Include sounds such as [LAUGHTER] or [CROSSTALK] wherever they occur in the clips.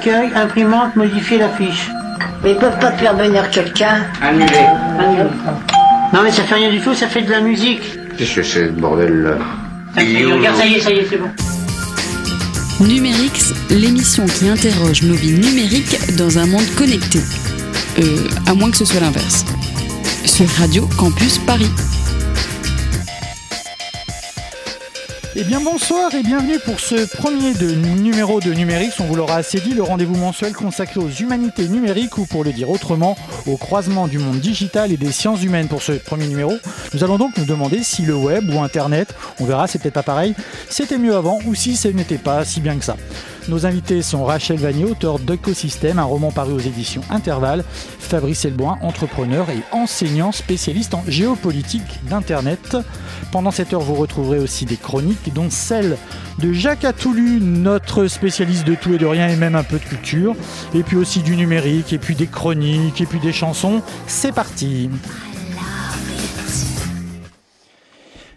d'accueil, imprimante, modifier la fiche. Mais ils peuvent pas faire venir quelqu'un Annulé. Non mais ça fait rien du tout, ça fait de la musique. Qu'est-ce que c'est, ce bordel là Ça y est, regarde, ça y est, ça y est, c'est bon. Numérix, l'émission qui interroge nos vies numériques dans un monde connecté. Euh, à moins que ce soit l'inverse. Sur Radio Campus Paris. Eh bien bonsoir et bienvenue pour ce premier numéro de Numérix. On vous l'aura assez dit, le rendez-vous mensuel consacré aux humanités numériques ou pour le dire autrement, au croisement du monde digital et des sciences humaines. Pour ce premier numéro, nous allons donc nous demander si le web ou Internet, on verra, c'est peut-être pas pareil, c'était mieux avant ou si ce n'était pas si bien que ça. Nos invités sont Rachel Vanier, auteur d'Ecosystème, un roman paru aux éditions Intervalle, Fabrice Elboin, entrepreneur et enseignant spécialiste en géopolitique d'Internet. Pendant cette heure, vous retrouverez aussi des chroniques, dont celle de Jacques Atoulu, notre spécialiste de tout et de rien et même un peu de culture, et puis aussi du numérique, et puis des chroniques, et puis des chansons. C'est parti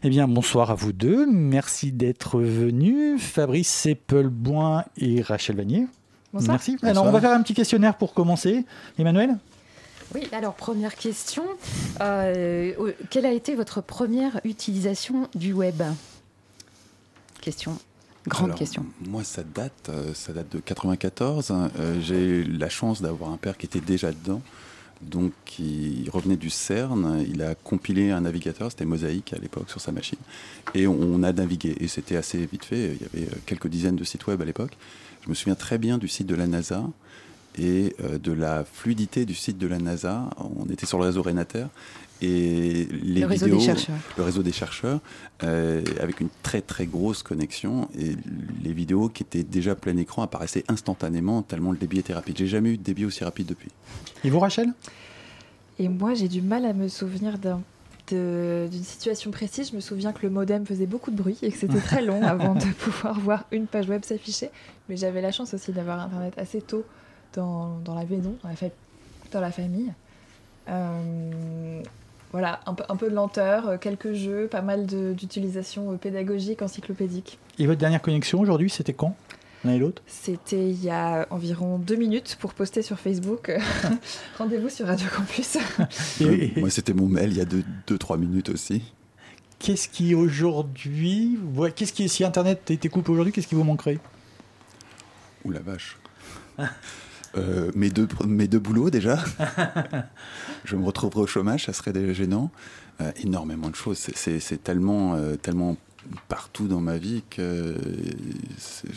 Eh bien, bonsoir à vous deux. Merci d'être venus. Fabrice Seppelboin et Rachel Vanier. Bonsoir. Merci. Alors, on va faire un petit questionnaire pour commencer. Emmanuel? Oui, alors première question. Euh, quelle a été votre première utilisation du web? Question. Grande Alors, question. Moi, ça date, euh, ça date de 94. Euh, J'ai eu la chance d'avoir un père qui était déjà dedans. Donc, il revenait du CERN. Il a compilé un navigateur, c'était Mosaïque à l'époque, sur sa machine. Et on a navigué. Et c'était assez vite fait. Il y avait euh, quelques dizaines de sites web à l'époque. Je me souviens très bien du site de la NASA et euh, de la fluidité du site de la NASA. On était sur le réseau Renater. Et les Le réseau vidéos, des chercheurs. le réseau des chercheurs, euh, avec une très très grosse connexion. Et les vidéos qui étaient déjà plein écran apparaissaient instantanément, tellement le débit était rapide. J'ai jamais eu de débit aussi rapide depuis. Et vous, Rachel? Et moi, j'ai du mal à me souvenir d'un- d'une situation précise. Je me souviens que le modem faisait beaucoup de bruit et que c'était très long [LAUGHS] avant de pouvoir voir une page web s'afficher. Mais j'avais la chance aussi d'avoir Internet assez tôt dans, dans la maison, dans la, fa- dans la famille. Euh, voilà, un peu, un peu de lenteur, euh, quelques jeux, pas mal d'utilisation euh, pédagogique, encyclopédique. Et votre dernière connexion aujourd'hui, c'était quand? L'un et l'autre? C'était il y a environ deux minutes pour poster sur Facebook. [LAUGHS] [LAUGHS] Rendez-vous sur Radio Campus. [LAUGHS] Et- Euh, Moi, c'était mon mail il y a 2-3 minutes aussi. Qu'est-ce qui aujourd'hui, qu'est-ce qui, si Internet était coupé aujourd'hui, qu'est-ce qui vous manquerait? Ouh la vache. Euh, mes, deux, mes deux boulots déjà. [LAUGHS] je me retrouverai au chômage, ça serait déjà gênant. Euh, énormément de choses. C'est- tellement, euh, tellement partout dans ma vie que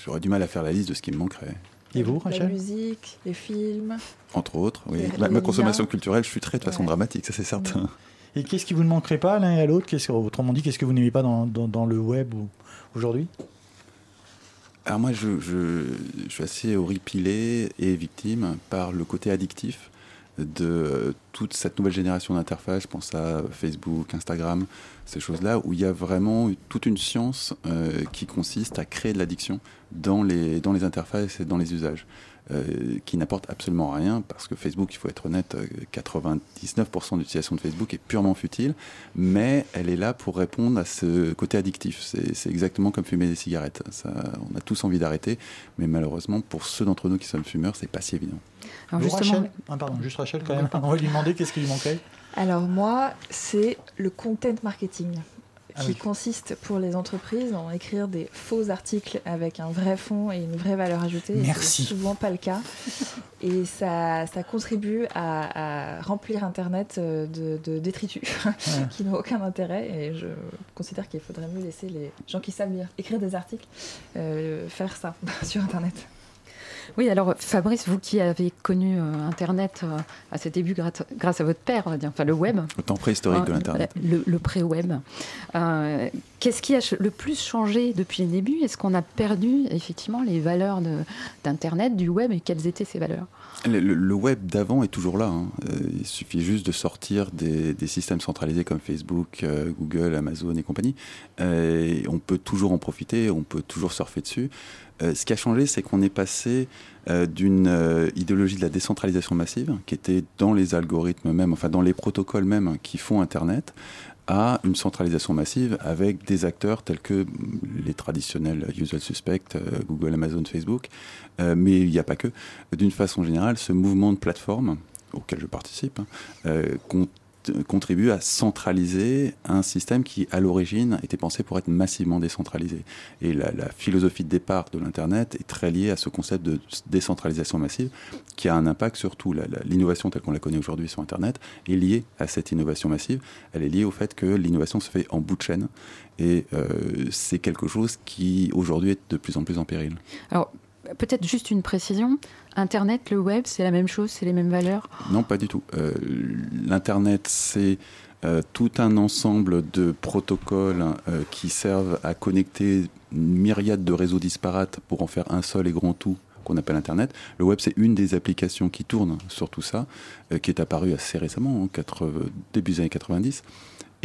j'aurais du mal à faire la liste de ce qui me manquerait. Et vous, La Rachel? musique, les films. Entre autres, oui. Ma, consommation liens. culturelle, je suis très de façon Ouais. dramatique, ça c'est certain. Et qu'est-ce qui vous ne manquerait pas l'un et à l'autre Autrement dit, qu'est-ce que vous n'aimez pas dans, dans- dans le web ou- aujourd'hui? Alors moi, je, je- je suis assez horripilé et victime par le côté addictif de toute cette nouvelle génération d'interfaces. Je pense à Facebook, Instagram, ces choses-là, où il y a vraiment toute une science euh, qui consiste à créer de l'addiction dans les, dans les interfaces et dans les usages. Euh, qui n'apporte absolument rien parce que Facebook, il faut être honnête, euh, 99% d'utilisation de Facebook est purement futile, mais elle est là pour répondre à ce côté addictif. C'est exactement comme fumer des cigarettes. Ça, on a tous envie d'arrêter, mais malheureusement, pour ceux d'entre nous qui sommes fumeurs, c'est pas si évident. Alors Vous, justement, Rachel Ah, Pardon, juste Rachel quand même. On va lui demander qu'est-ce qui lui manquerait. Alors moi, c'est le content marketing qui oui. consiste pour les entreprises en écrire des faux articles avec un vrai fond et une vraie valeur ajoutée. Merci. C'est souvent pas le cas. Et ça, ça contribue à, à remplir Internet euh, de, de détritus [LAUGHS] qui n'ont aucun intérêt. Et je considère qu'il faudrait mieux laisser les gens qui savent lire, écrire des articles euh, faire ça [LAUGHS] sur Internet. Oui, alors Fabrice, vous qui avez connu euh, Internet euh, à ses débuts grâce, grâce à votre père, on va dire, enfin le web, Le temps préhistorique de euh, l'Internet. le, le pré-web, qu'est-ce qui a le plus changé depuis les débuts? Est-ce qu'on a perdu effectivement les valeurs d'Internet, du web, et quelles étaient ces valeurs? Le, web d'avant est toujours là. hein. Euh, il suffit juste de sortir des, systèmes centralisés comme Facebook, euh, Google, Amazon et compagnie. Euh, on peut toujours en profiter, on peut toujours surfer dessus. Ce qui a changé, c'est qu'on est passé d'une idéologie de la décentralisation massive, qui était dans les algorithmes même, enfin dans les protocoles même qui font Internet, à une centralisation massive avec des acteurs tels que les traditionnels usual suspects, Google, Amazon, Facebook, mais il n'y a pas que. D'une façon générale, ce mouvement de plateforme auquel je participe, hein, contribue à centraliser un système qui, à l'origine, était pensé pour être massivement décentralisé. Et la, philosophie de départ de l'Internet est très liée à ce concept de décentralisation massive qui a un impact sur tout. L'innovation telle qu'on la connaît aujourd'hui sur Internet est liée à cette innovation massive. Elle est liée au fait que l'innovation se fait en bout de chaîne. Et euh, c'est quelque chose qui, aujourd'hui, est de plus en plus en péril. Alors, peut-être juste une précision. Internet, le web, c'est la même chose, c'est les mêmes valeurs Non, pas du tout. Euh, L'Internet, c'est euh, tout un ensemble de protocoles euh, qui servent à connecter une myriade de réseaux disparates pour en faire un seul et grand tout qu'on appelle Internet. Le web, c'est une des applications qui tourne sur tout ça, qui est apparue assez récemment, en début des années 90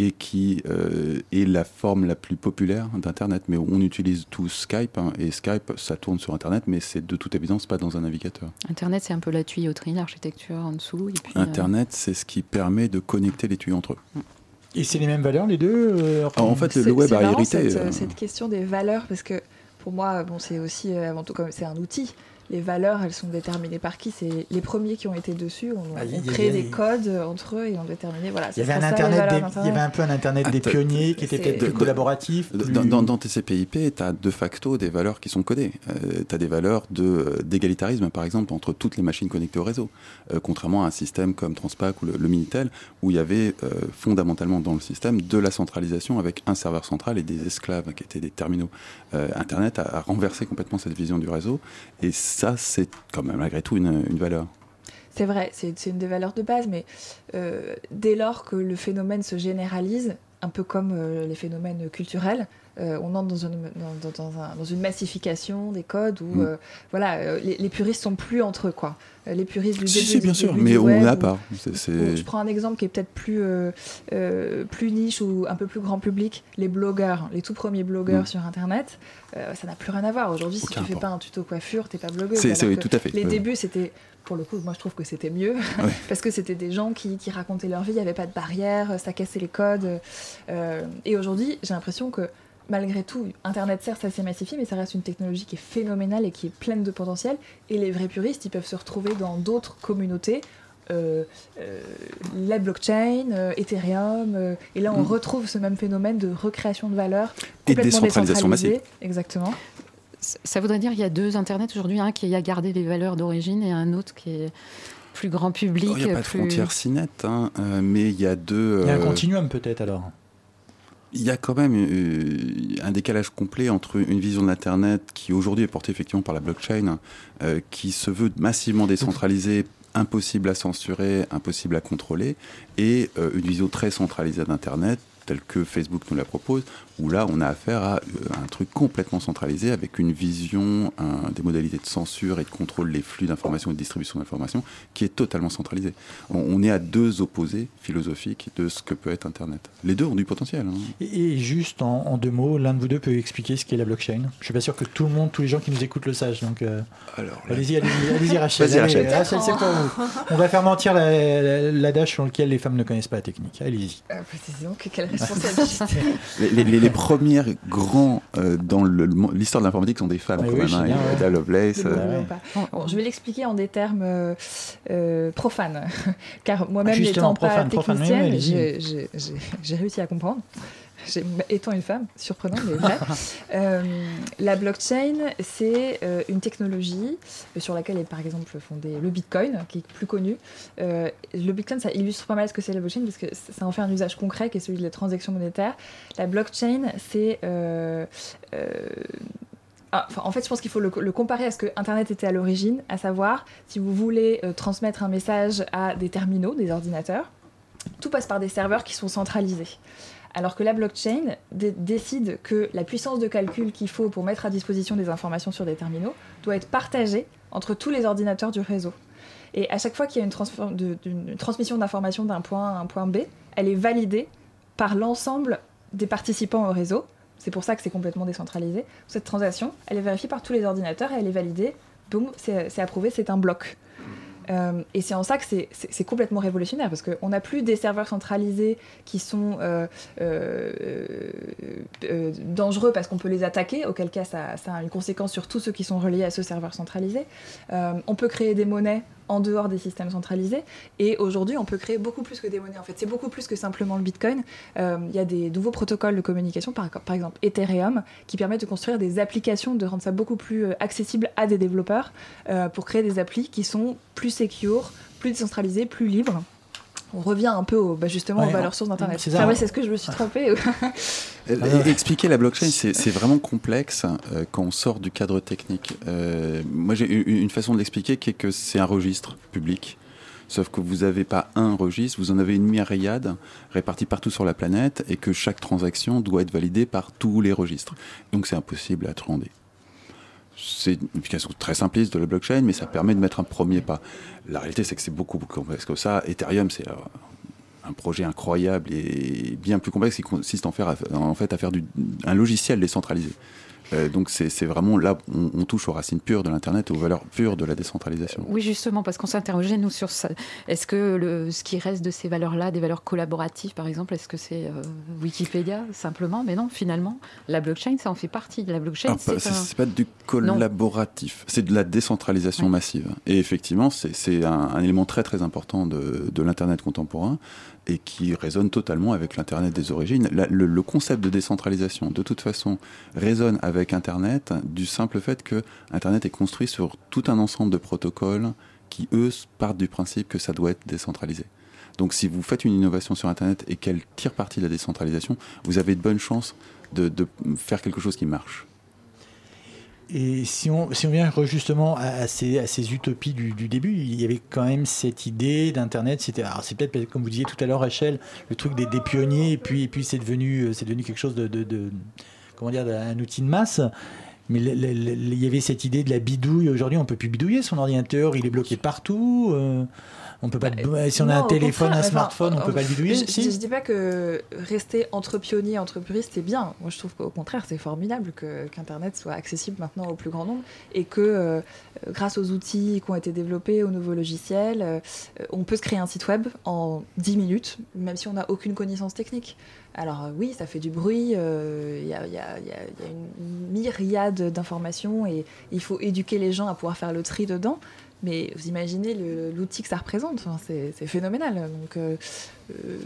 et qui euh, est la forme la plus populaire d'Internet. Mais on utilise tout Skype, hein, et Skype, ça tourne sur Internet, mais c'est de toute évidence pas dans un navigateur. Internet, c'est un peu la tuyauterie, l'architecture en dessous. Et puis, euh, Internet, c'est ce qui permet de connecter les tuyaux entre eux. Mm. Et c'est les mêmes valeurs, les deux euh, En fait, le, web a hérité. Cette, cette, question des valeurs, parce que pour moi, bon, c'est aussi avant tout comme c'est un outil les valeurs, elles sont déterminées par qui? C'est les premiers qui ont été dessus, on, ah, créé des codes entre eux et ont déterminé. Voilà, il y avait un internet, il y avait un peu un internet des pionniers qui était peut-être plus collaboratif. Dans, dans, TCP/IP, tu as de facto des valeurs qui sont codées. Euh, tu as des valeurs euh, d'égalitarisme, par exemple, entre toutes les machines connectées au réseau, euh, contrairement à un système comme Transpac ou le, Minitel, où il y avait fondamentalement dans le système de la centralisation avec un serveur central et des esclaves qui étaient des terminaux. internet a, a renversé complètement cette vision du réseau et ça, c'est quand même malgré tout une, valeur. C'est vrai, c'est une des valeurs de base, mais euh, dès lors que le phénomène se généralise, un peu comme euh, les phénomènes culturels, euh, on entre dans une, dans, une, massification des codes où mm. voilà, les, les, puristes sont plus entre eux. Quoi. Euh, les puristes du si, bien sûr, mais on n'a pas. Je prends un exemple qui est peut-être plus, euh, euh, plus niche ou un peu plus grand public. Les blogueurs, les tout premiers blogueurs mm. sur Internet, ça n'a plus rien à voir. Aujourd'hui, si tu fais pas un tuto coiffure, t'es pas blogueur. C'est tout à fait. Les débuts, c'était pour le coup, moi je trouve que c'était mieux [LAUGHS] parce que c'était des gens qui, qui, racontaient leur vie, il n'y avait pas de barrière, ça cassait les codes. et aujourd'hui, j'ai l'impression que malgré tout, Internet certes, ça s'est massifié, mais ça reste une technologie qui est phénoménale et qui est pleine de potentiel. Et les vrais puristes, ils peuvent se retrouver dans d'autres communautés. Euh, euh, la blockchain, euh, Ethereum, et là on mm. retrouve ce même phénomène de recréation de valeur et de décentralisation massive. Exactement. Ça voudrait dire qu'il y a deux Internets aujourd'hui, un qui a gardé les valeurs d'origine et un autre qui est plus grand public. Il n'y a pas de frontière si nette, hein, mais il y a deux. Il y a un continuum peut-être alors il y a quand même euh, un décalage complet entre une vision de l'Internet qui aujourd'hui est portée effectivement par la blockchain, euh, qui se veut massivement décentralisée, impossible à censurer, impossible à contrôler, et euh, une vision très centralisée d'Internet tel que Facebook nous la propose, où là, on a affaire à euh, un truc complètement centralisé avec une vision, des modalités de censure et de contrôle des flux d'informations et de distribution d'informations qui est totalement centralisée. On, est à deux opposés philosophiques de ce que peut être Internet. Les deux ont du potentiel. Hein. Et, juste en, deux mots, l'un de vous deux peut expliquer ce qu'est la blockchain? Je suis pas sûr que tout le monde, tous les gens qui nous écoutent le sachent. Donc, euh, allez-y, allez-y, [LAUGHS] allez Rachel. Rachel, Rachel c'est pour vous. On va faire mentir l'adage sur lequel les femmes ne connaissent pas la technique. Allez-y. Euh, que quelle responsabilité. [LAUGHS] les, les premiers grands euh, dans l'histoire de l'informatique sont des femmes, quand même. Hein, Lovelace. Euh. je vais l'expliquer en des termes euh, profanes, [LAUGHS] car moi-même, ah, n'étant pas technicienne, j'ai réussi à comprendre étant une femme, surprenant mais vrai. [LAUGHS] Euh, la blockchain, c'est euh, une technologie sur laquelle est par exemple fondé le Bitcoin, qui est plus connu. Euh, le Bitcoin, ça illustre pas mal ce que c'est la blockchain, parce que ça en fait un usage concret qui est celui de la transaction monétaire. La blockchain, c'est... Ah, en fait, je pense qu'il faut le, le, comparer à ce que Internet était à l'origine, à savoir, si vous voulez transmettre un message à des terminaux, des ordinateurs, tout passe par des serveurs qui sont centralisés. Alors que la blockchain décide que la puissance de calcul qu'il faut pour mettre à disposition des informations sur des terminaux doit être partagée entre tous les ordinateurs du réseau. Et à chaque fois qu'il y a une, transmission d'informations d'un point A à un point B, elle est validée par l'ensemble des participants au réseau, c'est pour ça que c'est complètement décentralisé. Cette transaction, elle est vérifiée par tous les ordinateurs et elle est validée. Boum, c'est approuvé, c'est un bloc. Euh, et c'est en ça que c'est complètement révolutionnaire, parce qu'on n'a plus des serveurs centralisés qui sont euh, euh, dangereux parce qu'on peut les attaquer, auquel cas ça, ça, a une conséquence sur tous ceux qui sont reliés à ce serveur centralisé. on peut créer des monnaies en dehors des systèmes centralisés. Et aujourd'hui, on peut créer beaucoup plus que des monnaies. En fait, c'est beaucoup plus que simplement le Bitcoin. Euh, il y a des nouveaux protocoles de communication, par, exemple Ethereum, qui permettent de construire des applications, de rendre ça beaucoup plus euh, accessible à des développeurs euh, pour créer des applis qui sont plus secure, plus décentralisées, plus libres on revient un peu bah, justement aux valeurs sources d'Internet. C'est c'est ce que je me suis trompé. [LAUGHS] Expliquer la blockchain, [LAUGHS] c'est vraiment complexe euh, quand on sort du cadre technique. Euh, moi, j'ai une façon de l'expliquer qui est que c'est un registre public. Sauf que vous n'avez pas un registre, vous en avez une myriade répartie partout sur la planète et que chaque transaction doit être validée par tous les registres. Donc c'est impossible à truander c'est une application très simpliste de la blockchain, mais ça permet de mettre un premier pas. La réalité, c'est que c'est beaucoup plus complexe que ça. Ethereum, c'est euh, un projet incroyable et bien plus complexe qui consiste en, fait à faire un logiciel décentralisé. Euh, donc c'est vraiment là, on, on, touche aux racines pures de l'Internet et aux valeurs pures de la décentralisation. Oui, justement, parce qu'on s'interrogeait, nous, sur ça. Est-ce que le, ce qui reste de ces valeurs-là, des valeurs collaboratives, par exemple, est-ce que c'est euh, Wikipédia, simplement? Mais non, finalement, la blockchain, ça en fait partie. La blockchain, c'est un... pas du collaboratif, c'est de la décentralisation massive. Et effectivement, c'est un, un, élément très très important de, de l'Internet contemporain et qui résonne totalement avec l'Internet des origines. le, concept de décentralisation, de toute façon, résonne avec Internet du simple fait que Internet est construit sur tout un ensemble de protocoles qui, eux, partent du principe que ça doit être décentralisé. Donc si vous faites une innovation sur Internet et qu'elle tire parti de la décentralisation, vous avez de bonnes chances de faire quelque chose qui marche. Et si on, si on vient justement à, ces, à ces, utopies du, début, il y avait quand même cette idée d'Internet. C'était, c'est peut-être comme vous disiez tout à l'heure, Rachel, le truc des, pionniers, et puis, puis c'est devenu, c'est devenu quelque chose de, comment dire, un outil de masse. Mais il y avait cette idée de la bidouille. Aujourd'hui, on peut plus bidouiller son ordinateur, il est bloqué partout. Euh, on peut pas. Bah, si on a un téléphone, un smartphone, on peut pas le bidouiller. Je, ne dis pas que rester entre pionniers, entre puristes, c'est bien. Moi, je trouve qu'au contraire, c'est formidable que qu'Internet soit accessible maintenant au plus grand nombre et que euh, grâce aux outils qui ont été développés, aux nouveaux logiciels, euh, on peut se créer un site web en 10 minutes, même si on n'a aucune connaissance technique. Alors euh, oui, ça fait du bruit, il y, a une myriade d'informations et il faut éduquer les gens à pouvoir faire le tri dedans. Mais vous imaginez l'outil que ça représente, c'est phénoménal. Donc, euh, euh,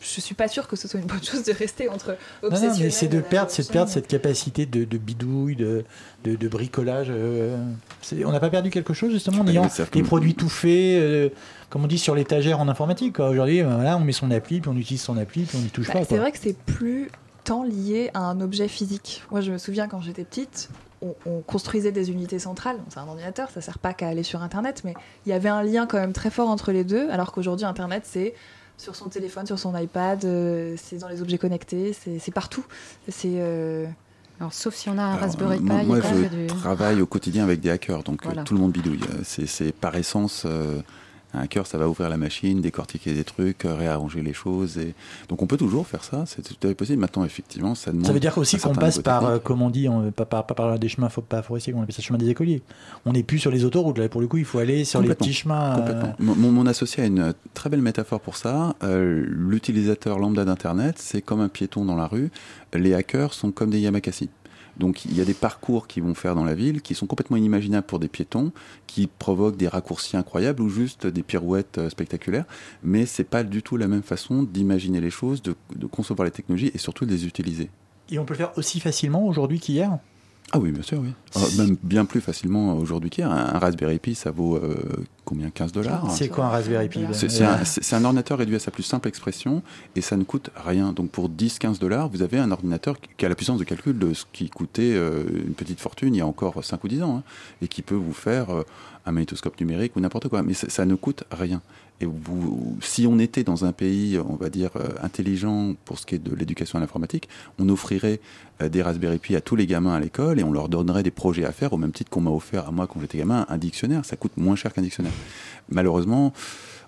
je suis pas sûre que ce soit une bonne chose de rester entre obsessionnels. c'est de perdre, c'est de perdre cette capacité de, bidouille, de, de, bricolage. Euh, on n'a pas perdu quelque chose justement en ayant des produits tout faits, comme on dit sur l'étagère en informatique. Aujourd'hui, voilà, on met son appli, puis on utilise son appli, puis on n'y touche bah, pas. C'est vrai que c'est plus tant lié à un objet physique. Moi, je me souviens quand j'étais petite, on, construisait des unités centrales. C'est un ordinateur, ça sert pas qu'à aller sur Internet, mais il y avait un lien quand même très fort entre les deux, alors qu'aujourd'hui, Internet, c'est sur son téléphone, sur son iPad, euh, c'est dans les objets connectés, c'est partout. C'est. Euh, alors, sauf si on a un Raspberry Pi. Moi, je travaille au quotidien avec des hackers, donc euh, tout le monde bidouille. C'est par essence un hacker, ça va ouvrir la machine, décortiquer des trucs, euh, réarranger les choses. Et... Donc on peut toujours faire ça, c'est tout à fait possible. Maintenant, effectivement, ça demande. Ça veut dire aussi qu'on passe par, euh, comme on dit, on, pas, par, pas par des chemins pas forestiers, on appelle ça chemin des écoliers. On n'est plus sur les autoroutes, là, pour le coup, il faut aller sur les petits chemins. Euh, mon, mon, associé a une très belle métaphore pour ça. L'utilisateur lambda d'Internet, c'est comme un piéton dans la rue. Les hackers sont comme des Yamakasi. Donc il y a des parcours qui vont faire dans la ville qui sont complètement inimaginables pour des piétons, qui provoquent des raccourcis incroyables ou juste des pirouettes euh, spectaculaires. Mais c'est pas du tout la même façon d'imaginer les choses, de, de concevoir les technologies et surtout de les utiliser. Et on peut le faire aussi facilement aujourd'hui qu'hier? Ah oui, bien sûr, oui. Même bien plus facilement aujourd'hui qu'hier. Un, Raspberry Pi, ça vaut euh, combien? 15 dollars? C'est quoi un Raspberry Pi? C'est un, un, ordinateur réduit à sa plus simple expression et ça ne coûte rien. Donc pour 10-15 dollars, vous avez un ordinateur qui a la puissance de calcul de ce qui coûtait euh, une petite fortune il y a encore 5 ou 10 ans hein, et qui peut vous faire euh, un magnétoscope numérique ou n'importe quoi. Mais ça, ne coûte rien. Et vous, si on était dans un pays, on va dire, euh, intelligent pour ce qui est de l'éducation à l'informatique, on offrirait euh, des Raspberry Pi à tous les gamins à l'école et on leur donnerait des projets à faire au même titre qu'on m'a offert à moi quand j'étais gamin un dictionnaire. Ça coûte moins cher qu'un dictionnaire. Malheureusement,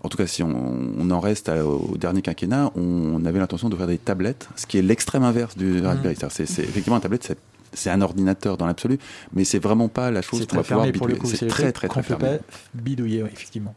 en tout cas, si on, en reste au dernier quinquennat, on, avait l'intention de faire des tablettes, ce qui est l'extrême inverse du Raspberry. C'est, effectivement un tablette, c'est, un ordinateur dans l'absolu, mais c'est vraiment pas la chose qu'on va pouvoir bidouiller. C'est très très très, très fermé. bidouiller, effectivement.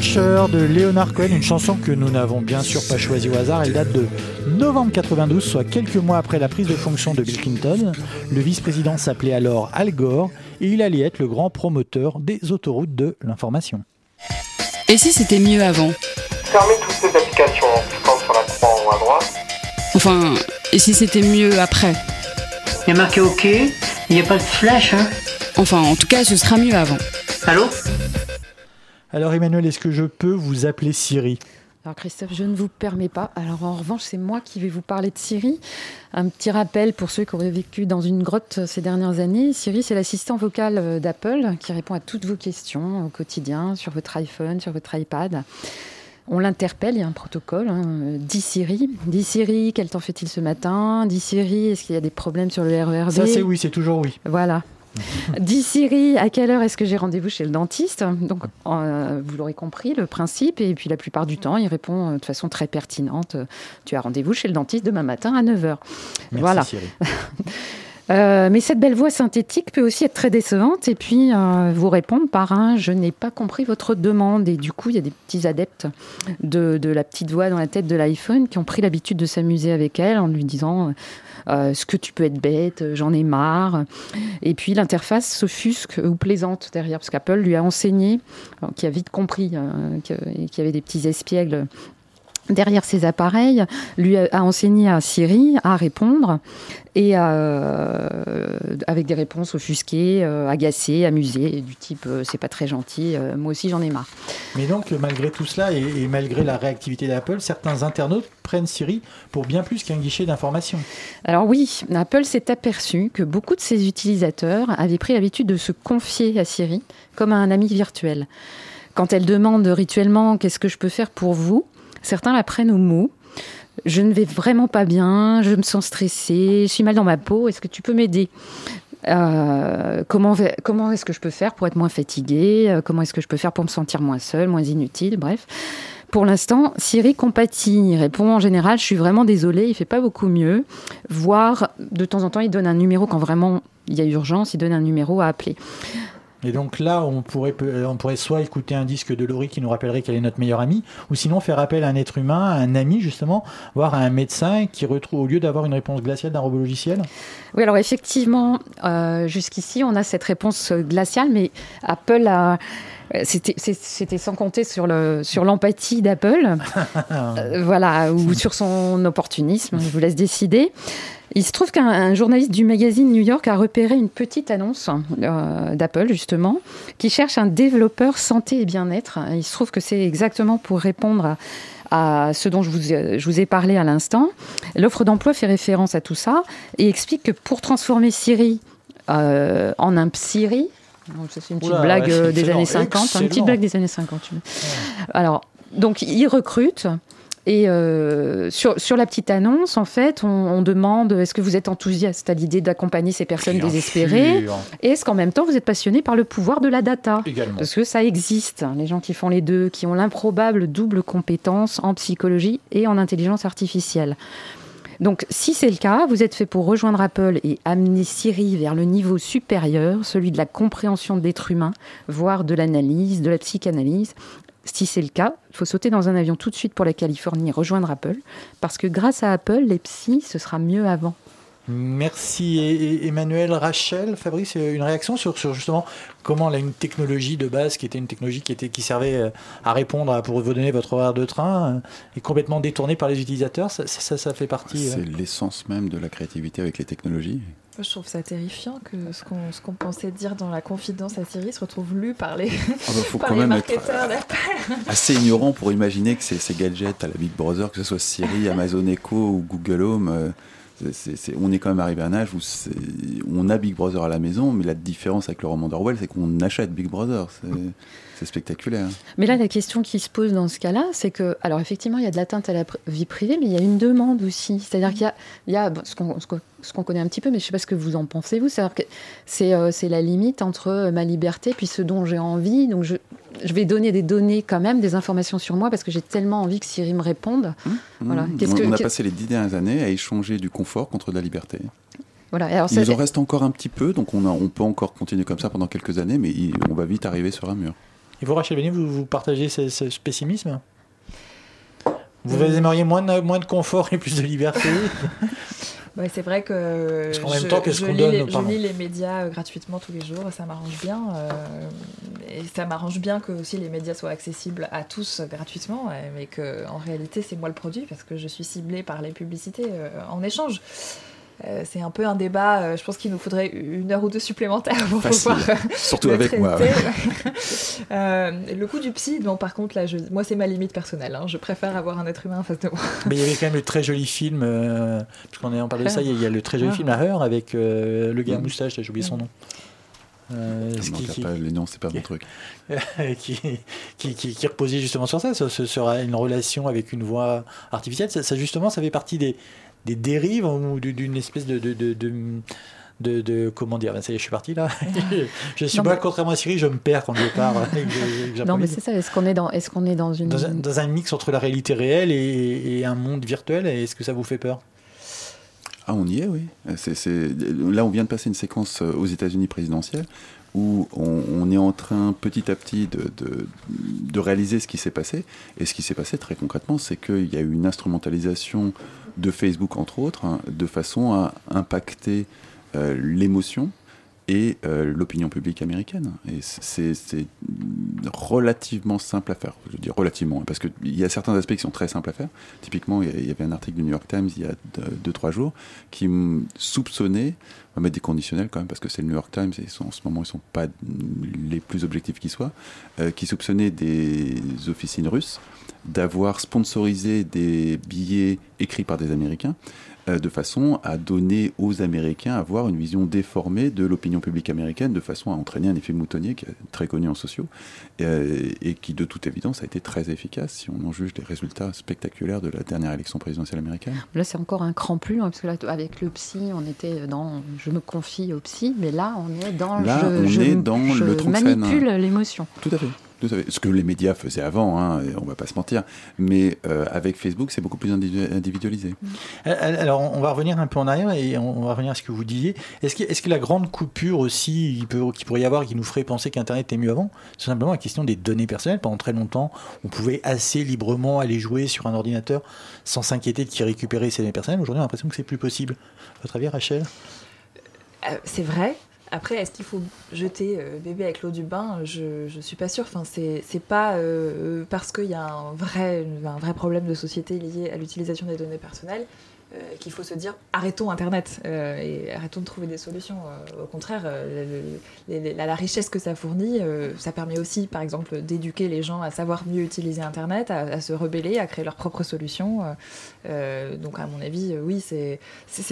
De Leonard Cohen, une chanson que nous n'avons bien sûr pas choisie au hasard. Elle date de novembre 92, soit quelques mois après la prise de fonction de Bill Clinton. Le vice-président s'appelait alors Al Gore et il allait être le grand promoteur des autoroutes de l'information. Et si c'était mieux avant? Fermez toutes ces applications en cliquant sur la croix en haut à droite. Enfin, et si c'était mieux après? Il y a marqué OK, il n'y a pas de flèche, hein? Enfin, en tout cas, ce sera mieux avant. Allô? Alors Emmanuel, est-ce que je peux vous appeler Siri? Alors Christophe, je ne vous permets pas. Alors en revanche, c'est moi qui vais vous parler de Siri. Un petit rappel pour ceux qui auraient vécu dans une grotte ces dernières années. Siri, c'est l'assistant vocal euh, d'Apple qui répond à toutes vos questions au quotidien sur votre iPhone, sur votre iPad. On l'interpelle, il y a un protocole. Hein. Dis Siri, dis Siri, quel temps fait-il ce matin? Dis Siri, est-ce qu'il y a des problèmes sur le RERB Ça c'est oui, c'est toujours oui. Voilà. [LAUGHS] Dis Siri, à quelle heure est-ce que j'ai rendez-vous chez le dentiste? Donc, euh, vous l'aurez compris, le principe. Et puis, la plupart du temps, il répond euh, de façon très pertinente. euh, Tu as rendez-vous chez le dentiste demain matin à 9h. Merci Voilà. Siri. [LAUGHS] Euh, mais cette belle voix synthétique peut aussi être très décevante et puis euh, vous répondre par un je n'ai pas compris votre demande. Et du coup, il y a des petits adeptes de, la petite voix dans la tête de l'iPhone qui ont pris l'habitude de s'amuser avec elle en lui disant euh, ce que tu peux être bête, j'en ai marre. Et puis l'interface s'offusque ou plaisante derrière parce qu'Apple lui a enseigné, qui a vite compris qu'il y avait des petits espiègles derrière ces appareils, lui a enseigné à Siri à répondre et euh, avec des réponses offusquées, euh, agacées, amusées, et du type euh, c'est pas très gentil, moi aussi j'en ai marre. Mais donc, malgré tout cela et, et malgré la réactivité d'Apple, certains internautes prennent Siri pour bien plus qu'un guichet d'information. Alors oui, Apple s'est aperçu que beaucoup de ses utilisateurs avaient pris l'habitude de se confier à Siri comme à un ami virtuel. Quand elle demande rituellement qu'est-ce que je peux faire pour vous, certains la prennent au mot. Je ne vais vraiment pas bien, je me sens stressée, je suis mal dans ma peau, est-ce que tu peux m'aider? Euh, comment est-ce que je peux faire pour être moins fatiguée? Euh, Comment est-ce que je peux faire pour me sentir moins seule, moins inutile? Bref. Pour l'instant, Siri compatit. Répond en général Je suis vraiment désolée, il fait pas beaucoup mieux. Voire, de temps en temps, il donne un numéro quand vraiment il y a urgence, il donne un numéro à appeler. Et donc là, on pourrait, on pourrait soit écouter un disque de Laurie qui nous rappellerait qu'elle est notre meilleure amie, ou sinon faire appel à un être humain, à un ami justement, voire à un médecin qui retrouve, au lieu d'avoir une réponse glaciale d'un robot logiciel. Oui, alors effectivement, euh, jusqu'ici, on a cette réponse euh, glaciale, mais Apple a. C'était sans compter sur le sur l'empathie d'Apple, [LAUGHS] Euh, voilà, ou sur son opportunisme. Je vous laisse décider. Il se trouve qu'un un journaliste du magazine New York a repéré une petite annonce euh, d'Apple justement qui cherche un développeur santé et bien-être. Il se trouve que c'est exactement pour répondre à, à ce dont je vous, ai- je vous ai parlé à l'instant. L'offre d'emploi fait référence à tout ça et explique que pour transformer Siri euh, en un Siri, ça, c'est une petite Oula, blague ouais, euh, des excellent, années 50, une petite blague des années 50. Alors, donc, il recrute. Et euh, sur, sur la petite annonce, en fait, on, on demande est-ce que vous êtes enthousiaste à l'idée d'accompagner ces personnes Bien désespérées sûr. Et est-ce qu'en même temps, vous êtes passionné par le pouvoir de la data Également. Parce que ça existe, hein, les gens qui font les deux, qui ont l'improbable double compétence en psychologie et en intelligence artificielle. Donc, si c'est le cas, vous êtes fait pour rejoindre Apple et amener Siri vers le niveau supérieur, celui de la compréhension d'être humain, voire de l'analyse, de la psychanalyse. Si c'est le cas, il faut sauter dans un avion tout de suite pour la Californie et rejoindre Apple, parce que grâce à Apple, les psys, ce sera mieux avant. Merci Et- et- Emmanuel, Rachel, Fabrice, euh, une réaction sur, sur justement comment là, une technologie de base qui était une technologie qui, était, qui servait euh, à répondre à- pour vous donner votre horaire de train euh, est complètement détournée par les utilisateurs. Ça, ça, ça fait partie. euh, C'est l'essence même de la créativité avec les technologies. Moi, je trouve ça terrifiant que ce qu'on pensait dire dans la confidence à Siri se retrouve lu par les, Ah bah, faut [LAUGHS] par quand les même être marketeurs d'Apple. [LAUGHS] assez ignorant pour imaginer que ces, ces gadgets à la Big Brother, que ce soit Siri, Amazon Echo ou Google Home, euh, on est quand même arrivé à un âge où on a Big Brother à la maison, mais la différence avec le roman d'Orwell, c'est qu'on achète Big Brother. C'est- spectaculaire. Mais là, la question qui se pose dans ce cas-là, c'est que, alors effectivement, il y a de l'atteinte à la vie privée, mais il y a une demande aussi. C'est-à-dire qu'il y a, il y a bon, ce qu'on connaît un petit peu, mais je ne sais pas ce que vous en pensez, vous. C'est-à-dire que c'est euh, la limite entre euh, ma liberté puis ce dont j'ai envie. Donc, je, je vais donner des données quand même, des informations sur moi, parce que j'ai tellement envie que Siri me réponde. Voilà. Mmh. Qu'est-ce on, que- on a passé les dix dernières années à échanger du confort contre de la liberté. Voilà. Alors, Il nous en reste encore un petit peu, donc on, a- on peut encore continuer comme ça pendant quelques années, mais il- on va vite arriver sur un mur. Et vous, Rachel Benny, vous, vous partagez ce, ce pessimisme Vous Euh. aimeriez moins de, moins de confort et plus de liberté [LAUGHS] Ouais, c'est vrai que Parce qu'en même je, temps, qu'est-ce je qu'on lis donne, les, je lis les médias euh, gratuitement tous les jours, ça m'arrange bien. euh, et ça m'arrange bien que aussi les médias soient accessibles à tous gratuitement, mais que en réalité c'est moi le produit parce que je suis ciblée par les publicités en échange. Euh, c'est un peu un débat. Euh, je pense qu'il nous faudrait une heure ou deux supplémentaires pour pouvoir. Euh, Surtout avec moi. [LAUGHS] le coup du psy, bon, par contre, là, je... moi, c'est ma limite personnelle. Hein. Je préfère avoir un être humain en face de moi. Mais il y avait quand même le très joli film, puisqu'on est en parle de ça, il y, a le très joli film à Heure avec le gars à moustache, j'ai oublié son nom. Euh, qui, pas, les noms, c'est pas mon truc. [LAUGHS] qui, qui, qui, reposait justement sur ça, ce, sera une relation avec une voix artificielle. Ça, ça, justement, ça fait partie des, des dérives ou d'une espèce de, de, de, de comment dire, ben, ça y est, je suis parti là. [LAUGHS] je suis pas, contrairement à Siri, je me perds quand je pars. [LAUGHS] non, mais c'est ça. Est-ce qu'on est dans, est-ce qu'on est dans une dans un, mix entre la réalité réelle et, un monde virtuel Est-ce que ça vous fait peur? Ah, on y est, oui. C'est, Là, on vient de passer une séquence euh, aux États-Unis présidentielle où on, est en train petit à petit de, de, réaliser ce qui s'est passé. Et ce qui s'est passé très concrètement, c'est qu'il y a eu une instrumentalisation de Facebook, entre autres, hein, de façon à impacter euh, l'émotion et euh, l'opinion publique américaine. Et c'est relativement simple à faire. Je dis relativement, parce qu'il y a certains aspects qui sont très simples à faire. Typiquement, il y avait un article du New York Times il y a 2-3 jours qui soupçonnait, on va mettre des conditionnels quand même, parce que c'est le New York Times et en ce moment ils ne sont pas les plus objectifs qui soient, euh, qui soupçonnait des officines russes d'avoir sponsorisé des billets écrits par des Américains euh, de façon à donner aux Américains à avoir une vision déformée de l'opinion publique américaine, de façon à entraîner un effet moutonnier qui est très connu en sociaux euh, et qui, de toute évidence, a été très efficace si on en juge les résultats spectaculaires de la dernière élection présidentielle américaine. Là, c'est encore un cran plus loin, parce que là, avec le psy, on était dans je me confie au psy, mais là, on est dans là, on est dans le je manipule l'émotion. Tout à fait ce que les médias faisaient avant, hein, on va pas se mentir, mais euh, avec Facebook, c'est beaucoup plus individualisé. Euh, euh, alors, on va revenir un peu en arrière et on va revenir à ce que vous disiez. Est-ce que, est que, la grande coupure aussi qui, peut, qui pourrait y avoir, qui nous ferait penser qu'Internet était mieux avant, c'est simplement la question des données personnelles. Pendant très longtemps, on pouvait assez librement aller jouer sur un ordinateur sans s'inquiéter de qui récupérait ses données personnelles. Aujourd'hui, on a l'impression que c'est plus possible. Votre avis, Rachel? C'est vrai, après, est-ce qu'il faut jeter euh, bébé avec l'eau du bain? Je ne suis pas sûre. Enfin, c'est pas euh, parce qu'il y a un vrai, un vrai problème de société lié à l'utilisation des données personnelles euh, qu'il faut se dire arrêtons Internet euh, et arrêtons de trouver des solutions. Euh, au contraire, la, richesse que ça fournit, ça permet aussi, par exemple, d'éduquer les gens à savoir mieux utiliser Internet, à, se rebeller, à créer leurs propres solutions. donc, à mon avis, oui, c'est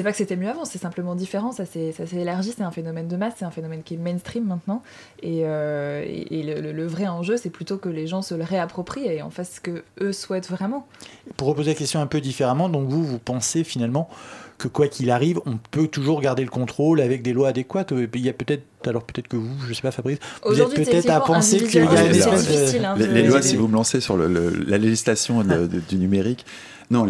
pas que c'était mieux avant, c'est simplement différent. Ça s'est élargi, c'est un phénomène de masse, c'est un phénomène qui est mainstream maintenant. Et, et, le, le, vrai enjeu, c'est plutôt que les gens se le réapproprient et en fassent ce que eux souhaitent vraiment. Pour reposer la question un peu différemment, donc vous, vous pensez finalement que quoi qu'il arrive, on peut toujours garder le contrôle avec des lois adéquates. Il y a peut-être, alors peut-être que vous, je sais pas Fabrice, vous êtes peut-être à penser qu'il y a... Les, lois, si vous me lancez sur la législation du numérique, non,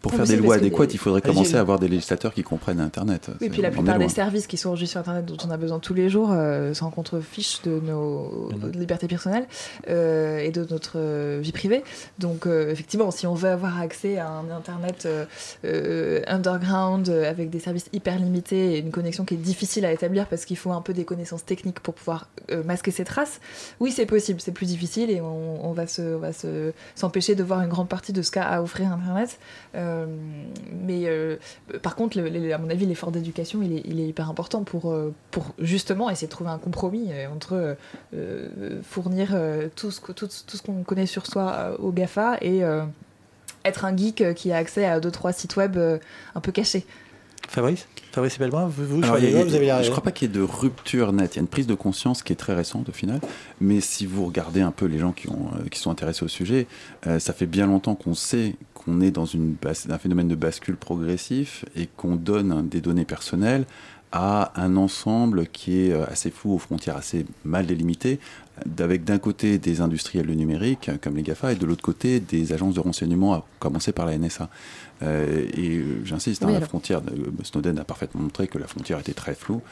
pour faire des lois adéquates, il faudrait commencer à avoir des législateurs qui comprennent Internet. Oui, et puis la plupart des services qui sont enregistrés sur Internet dont on a besoin tous les jours euh, sans contre-fiche de nos libertés personnelles euh, et de notre euh, vie privée. Donc, effectivement, si on veut avoir accès à un Internet underground avec des services hyper limités et une connexion qui est difficile à établir parce qu'il faut un peu des connaissances techniques pour pouvoir masquer ses traces, oui, c'est possible. C'est plus difficile et on, va se, va se s'empêcher de voir une grande partie de ce qu'a à offrir Internet euh, mais euh, par contre, à mon avis, l'effort d'éducation, il est, hyper important pour, euh, pour justement essayer de trouver un compromis entre fournir tout ce, tout, ce qu'on connaît sur soi au GAFA et être un geek qui a accès à deux trois sites web un peu cachés. Fabrice? Fabrice vous, vous, vous avez Je ne crois pas qu'il y ait de rupture nette. Il y a une prise de conscience qui est très récente au final. Mais si vous regardez un peu les gens qui, ont, qui sont intéressés au sujet, ça fait bien longtemps qu'on sait qu'on est dans une, un phénomène de bascule progressif et qu'on donne des données personnelles à un ensemble qui est euh, assez fou, aux frontières assez mal délimitées, avec d'un côté des industriels du numérique, comme les GAFA, et de l'autre côté des agences de renseignement, à commencer par la NSA. Euh, et euh, j'insiste, hein, la frontière, Snowden a parfaitement montré que la frontière était très floue.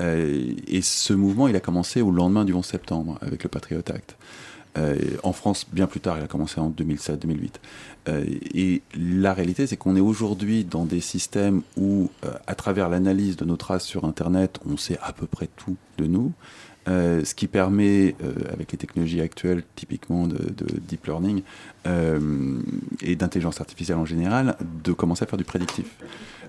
et ce mouvement, il a commencé au lendemain du 11 septembre, avec le Patriot Act. Euh, en France, bien plus tard, il a commencé en 2007-2008. Euh, et la réalité, c'est qu'on est aujourd'hui dans des systèmes où, euh, à travers l'analyse de nos traces sur Internet, on sait à peu près tout de nous. Euh, ce qui permet, euh, avec les technologies actuelles, typiquement de, de deep learning euh, et d'intelligence artificielle en général, de commencer à faire du prédictif.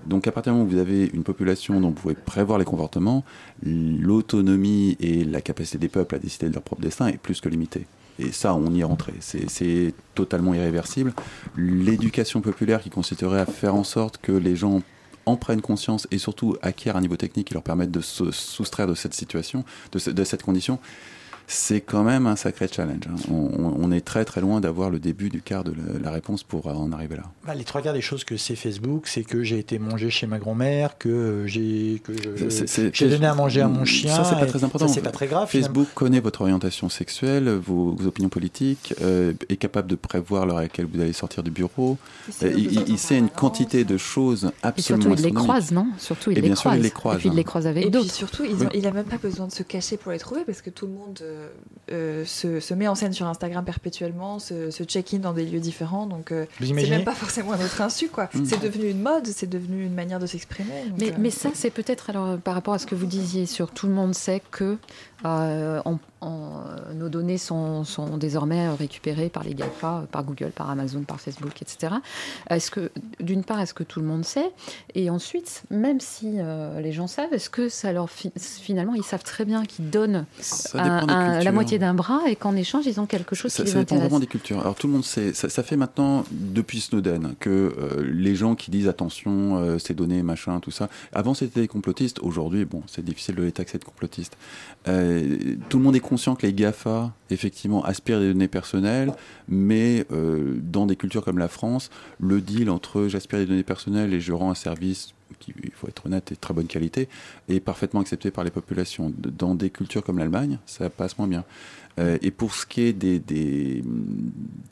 Donc à partir du moment où vous avez une population dont vous pouvez prévoir les comportements, l'autonomie et la capacité des peuples à décider de leur propre destin est plus que limitée. Et ça, on y est rentré. C'est totalement irréversible. L'éducation populaire qui consisterait à faire en sorte que les gens en prennent conscience et surtout acquièrent un niveau technique qui leur permette de se soustraire de cette situation, de, de cette condition, c'est quand même un sacré challenge. hein. On, on est très très loin d'avoir le début du quart de la, la réponse pour en arriver là. Bah, les trois quarts des choses que c'est Facebook, c'est que j'ai été manger chez ma grand-mère, que euh, j'ai donné à manger à mon chien. Ça, c'est pas et très important. Ça, c'est pas très grave. Facebook connaît votre orientation sexuelle, vos, vos opinions politiques, euh, est capable de prévoir l'heure à laquelle vous allez sortir du bureau. Euh, il, sait une quantité de choses Et absolument surtout, il les croise, non? Surtout, il Et les bien sûr, croise. il les croise, Et puis, il les croise avec Et puis d'autres. surtout, ils ont- il a même pas besoin de se cacher pour les trouver parce que tout le monde euh, euh, se, se met en scène sur Instagram perpétuellement, se, se check-in dans des lieux différents. Donc euh, c'est même pas forcément à notre insu, quoi. Mm. C'est devenu une mode, c'est devenu une manière de s'exprimer. Mais, euh, mais ça, c'est peut-être alors par rapport à ce que vous disiez sur tout le monde sait que euh, on- on- nos données sont, sont désormais récupérées par les GAFA, par Google, par Amazon, par Facebook, etc. Est-ce que, d'une part, est-ce que tout le monde sait? Et ensuite, même si euh, les gens savent, est-ce que ça leur fi- finalement ils savent très bien qu'ils donnent Ça un- un- la moitié d'un bras et qu'en échange ils ont quelque chose Ça, qui les ça dépend intéresse? vraiment des cultures. Alors tout le monde sait, ça, ça fait maintenant depuis Snowden que euh, les gens qui disent attention, ces données, machin, tout ça. Avant c'était des complotistes, aujourd'hui bon, c'est difficile de les taxer de complotistes. Euh, tout le monde est conscient que les Gafa effectivement aspirent des données personnelles, mais euh, dans des cultures comme la France, le deal entre j'aspire des données personnelles et je rends un service qui, il faut être honnête, est de très bonne qualité, est parfaitement accepté par les populations. Dans des cultures comme l'Allemagne, ça passe moins bien. Euh, et pour ce qui est des, des,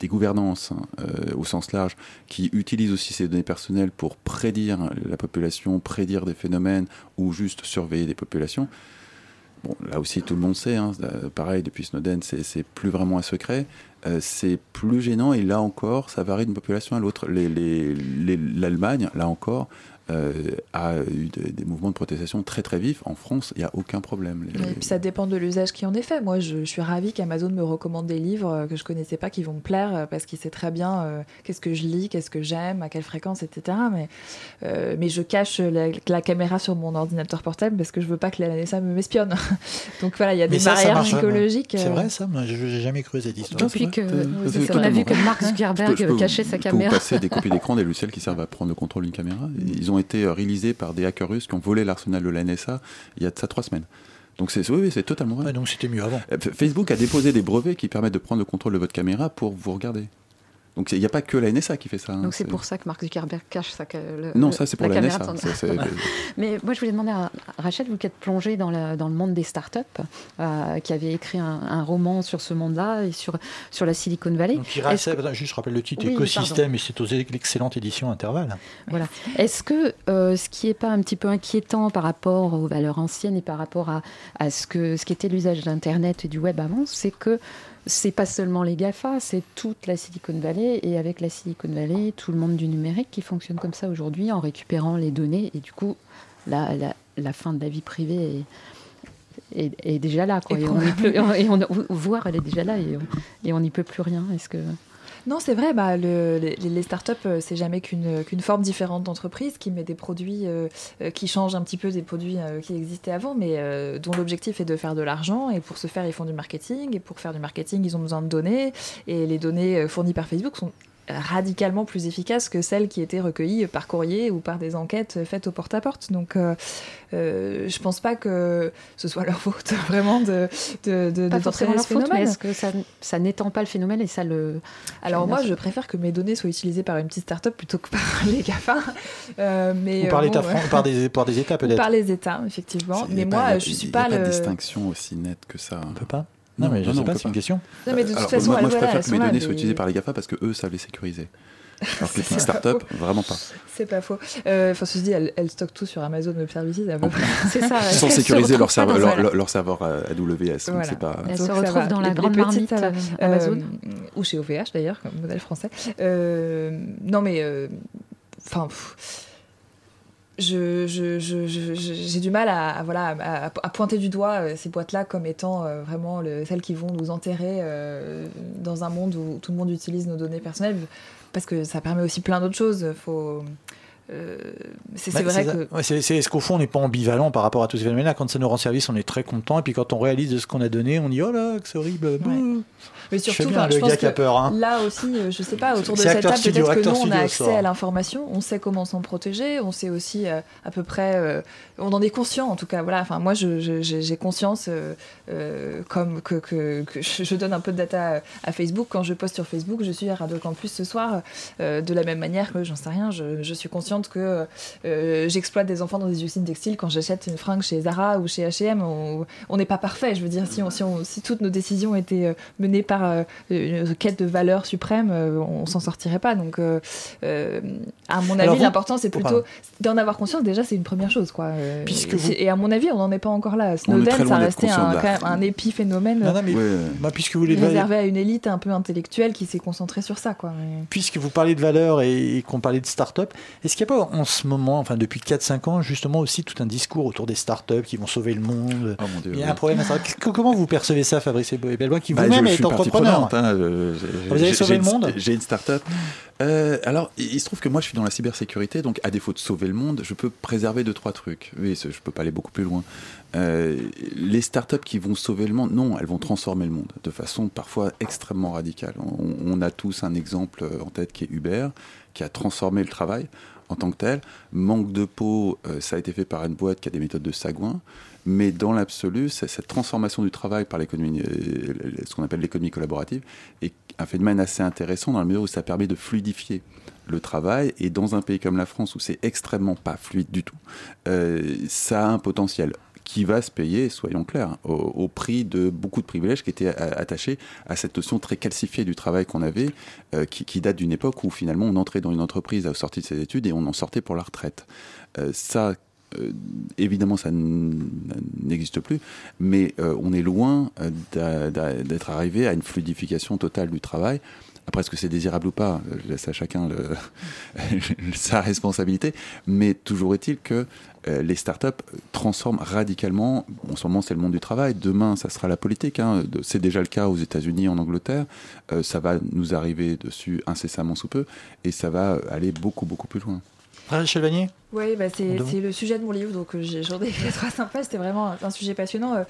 gouvernances hein, euh, au sens large, qui utilisent aussi ces données personnelles pour prédire la population, prédire des phénomènes ou juste surveiller des populations, bon, là aussi tout le monde sait, hein, euh, pareil, depuis Snowden, c'est plus vraiment un secret. Euh, c'est plus gênant et là encore, ça varie d'une population à l'autre. Les- les- les- L'Allemagne, là encore, euh, a eu des, des mouvements de protestation très très vifs. En France, il n'y a aucun problème. Les- Et puis ça dépend de l'usage qui en est fait. Moi, je, je suis ravie qu'Amazon me recommande des livres euh, que je connaissais pas, qui vont me plaire, euh, parce qu'il sait très bien euh, qu'est-ce que je lis, qu'est-ce que j'aime, à quelle fréquence, etc. Mais, euh, mais je cache la, la caméra sur mon ordinateur portable parce que je veux pas que la NSA me m'espionne. [LAUGHS] Donc voilà, il y a des ça, barrières psychologiques. C'est vrai ça Moi, je J'ai jamais cru à cette histoire. Depuis que- oui. On a vu que. Mark Je peux- Zuckerberg je peux vous- cachait sa vous caméra. passer des copies d'écran des logiciels qui servent à prendre le contrôle d'une caméra. Ils ont été euh, réalisés par des hackers russes qui ont volé l'arsenal de la NSA il y a de ça trois semaines. Donc c'est oui, oui, c'est totalement vrai. Ouais, donc c'était mieux avant. Facebook a déposé des brevets qui permettent de prendre le contrôle de votre caméra pour vous regarder. Donc il n'y a pas que la NSA qui fait ça. hein, Donc c'est pour ça que Mark Zuckerberg cache le- Non, le- ça c'est pour la, NSA. [LAUGHS] Mais moi, je voulais demander à Rachel, vous qui êtes plongée dans, la- dans le monde des startups, euh, qui avait écrit un, un roman sur ce monde-là et sur, sur la Silicon Valley. Donc juste je rappelle le titre Oui, Écosystème et c'est aux l'excellente édition Intervalle. Voilà. Est-ce que euh, ce qui n'est pas un petit peu inquiétant par rapport aux valeurs anciennes et par rapport à, à ce que ce qu'était l'usage d'Internet et du web avant, c'est que c'est pas seulement les GAFA, c'est toute la Silicon Valley et avec la Silicon Valley, tout le monde du numérique qui fonctionne comme ça aujourd'hui en récupérant les données et du coup, la, la, la fin de la vie privée est, est, est déjà là. Quoi. Et Et on y peut, et on, voir, elle est déjà là et on- et on n'y peut plus rien. Est-ce que Non, c'est vrai, bah, le- les, startups, euh, c'est jamais qu'une qu'une forme différente d'entreprise qui met des produits euh, euh, qui changent un petit peu des produits euh, qui existaient avant, mais euh, dont l'objectif est de faire de l'argent. Et pour ce faire, ils font du marketing. Et pour faire du marketing, ils ont besoin de données. Et les données euh, fournies par Facebook sont radicalement plus efficaces que celles qui étaient recueillies par courrier ou par des enquêtes faites au porte-à-porte. Donc, euh, euh, je pense pas que ce soit leur faute [LAUGHS] vraiment de, de, de, pas de forcément leur ce faute, mais phénomène. est-ce que ça, ça n'étend pas le phénomène et ça le Alors moi, je préfère que mes données soient utilisées par une petite start-up plutôt que par [LAUGHS] les GAFA. Euh, mais, Ou par euh, l'État bon, par des, par des États peut-être. par les États, effectivement. il Mais pas- moi, il y a- je suis il y pas a pas de le. distinction aussi nette que ça. On peut pas Non, mais je non, sais pas, c'est une question. Non, mais de toute Alors, façon, moi, je préfère que mes données soient utilisées par les GAFA parce que eux savent les sécuriser. Alors que les petites pas startups, vraiment pas. C'est pas faux. Euh, Enfin, ceci dit, elles, elles stockent tout sur Amazon Web Services. [LAUGHS] c'est ça. Sans Elles sécuriser leur serveur, leur, leur- leur serveur AWS. donc Voilà. c'est pas... Elles Donc, se retrouvent dans Les- la les grande petites, marmite ça va. euh, Amazon. Euh, ou chez OVH d'ailleurs, comme modèle français. Euh, non, mais. euh, Enfin. pff, je, je- je- j'ai du mal à, voilà, à, pointer du doigt euh, ces boîtes-là comme étant euh, vraiment le- celles qui vont nous enterrer euh, dans un monde où tout le monde utilise nos données personnelles, parce que ça permet aussi plein d'autres choses. Euh, c'est c'est Bah, vrai que Ouais, c'est est-ce qu'au fond, on n'est pas ambivalent par rapport à tous ces phénomènes-là Quand ça nous rend service, on est très content. Et puis quand on réalise de ce qu'on a donné, on dit oh là, que c'est horrible. Mais Je surtout, bien enfin, le je pense gars qui a que peur. hein. Là aussi, euh, je sais pas, autour de cette table, peut-être que nous, on a accès à l'information, on sait comment s'en protéger, on sait aussi euh, à peu près, euh, on en est conscient en tout cas. Voilà, enfin moi, je- je- j'ai conscience, comme que, que- que je je donne un peu de data à Facebook quand je poste sur Facebook, je suis à Radio Campus ce soir, de la même manière que j'en sais rien, je, je suis consciente que euh, j'exploite des enfants dans des usines textiles quand j'achète une fringue chez Zara ou chez H&M. On on n'est pas parfait, je veux dire, si, on- si, on- si toutes nos décisions étaient euh, menées par euh, une quête de valeur suprême, euh, on s'en sortirait pas. Donc, euh, euh, à mon avis, l'important, c'est Oh, plutôt d'en avoir conscience. Déjà, c'est une première chose, quoi. Puisque et, vous- c'est- et à mon avis, on n'en est pas encore là. On Snowden, ça restait un, quand même un épiphénomène Non, non, mais Ouais. bah, puisque vous réservé à une élite un peu intellectuelle qui s'est concentrée sur ça, quoi. Mais- puisque vous parlez de valeurs et, et qu'on parlait de start-up, est-ce qu'il n'y a pas en ce moment, enfin depuis 4-5 ans, justement aussi tout un discours autour des start-up qui vont sauver le monde Oh mon Dieu. Il y a oui. un problème à. Qu- Comment vous percevez ça, Fabrice Bellois, qui Bah, vous-même je est entrepreneur hein, je- j'ai- Vous avez sauvé le monde J'ai une start-up. Euh, alors, il se trouve que moi, je suis dans la cybersécurité, donc à défaut de sauver le monde, je peux préserver deux, trois trucs. Oui, je peux pas aller beaucoup plus loin. Euh, les startups qui vont sauver le monde, non, elles vont transformer le monde de façon parfois extrêmement radicale. On, on a tous un exemple en tête qui est Uber, qui a transformé le travail en tant que tel. Manque de peau, euh, ça a été fait par une boîte qui a des méthodes de sagouin. Mais dans l'absolu, cette transformation du travail par l'économie, euh, ce qu'on appelle l'économie collaborative, est un phénomène assez intéressant dans la mesure où ça permet de fluidifier le travail. Et dans un pays comme la France, où c'est extrêmement pas fluide du tout, euh, ça a un potentiel qui va se payer, soyons clairs, au, prix de beaucoup de privilèges qui étaient attachés à cette notion très calcifiée du travail qu'on avait, euh, qui, date d'une époque où finalement on entrait dans une entreprise à sortie de ses études et on en sortait pour la retraite. Euh, ça, euh, évidemment, ça n'existe plus, mais on est loin d'être arrivé à une fluidification totale du travail. Après, est-ce que c'est désirable ou pas? Je laisse à chacun [LAUGHS] sa responsabilité. Mais toujours est-il que les startups transforment radicalement. En ce moment, c'est le monde du travail. Demain, ça sera la politique. hein. C'est déjà le cas aux États-Unis, en Angleterre. Euh, ça va nous arriver dessus incessamment sous peu. Et ça va aller beaucoup, beaucoup plus loin. Vanier Oui, bah c'est le sujet de mon livre, donc euh, j'en ai écrit [LAUGHS] trois sympas, c'était vraiment un, sujet passionnant. Euh,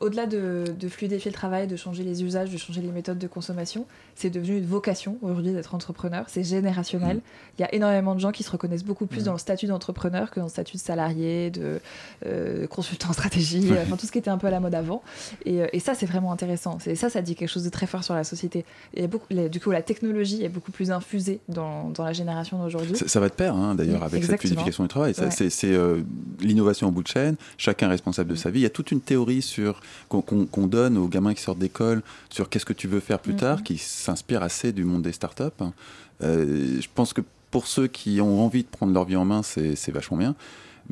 Au-delà de, de fluidifier le travail, de changer les usages, de changer les méthodes de consommation, c'est devenu une vocation aujourd'hui d'être entrepreneur, c'est générationnel. Mm. Il y a énormément de gens qui se reconnaissent beaucoup plus dans le statut d'entrepreneur que dans le statut de salarié, de euh, consultant en stratégie, enfin tout ce qui était un peu à la mode avant. Et, et ça, c'est vraiment intéressant. C'est ça, ça dit quelque chose de très fort sur la société. Et beaucoup, les- du coup, la technologie est beaucoup plus infusée dans, dans la génération d'aujourd'hui. Ça, ça va de pair, hein, d'ailleurs, Mm, avec cette exactement. fluidification du travail. Ouais. C'est euh, l'innovation en bout de chaîne, chacun responsable de sa vie. Il y a toute une théorie sur qu'on donne aux gamins qui sortent d'école sur qu'est-ce que tu veux faire plus Mhm. tard, qui s'inspire assez du monde des startups. Euh, je pense que pour ceux qui ont envie de prendre leur vie en main, c'est vachement bien.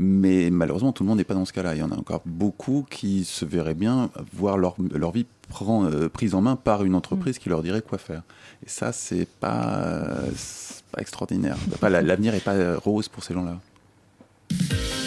Mais malheureusement, tout le monde n'est pas dans ce cas-là. Il y en a encore beaucoup qui se verraient bien voir leur, leur vie prend- euh, prise en main par une entreprise Mm. qui leur dirait quoi faire. Et ça, c'est pas, pas extraordinaire. L'avenir n'est pas rose pour ces gens-là. Thank you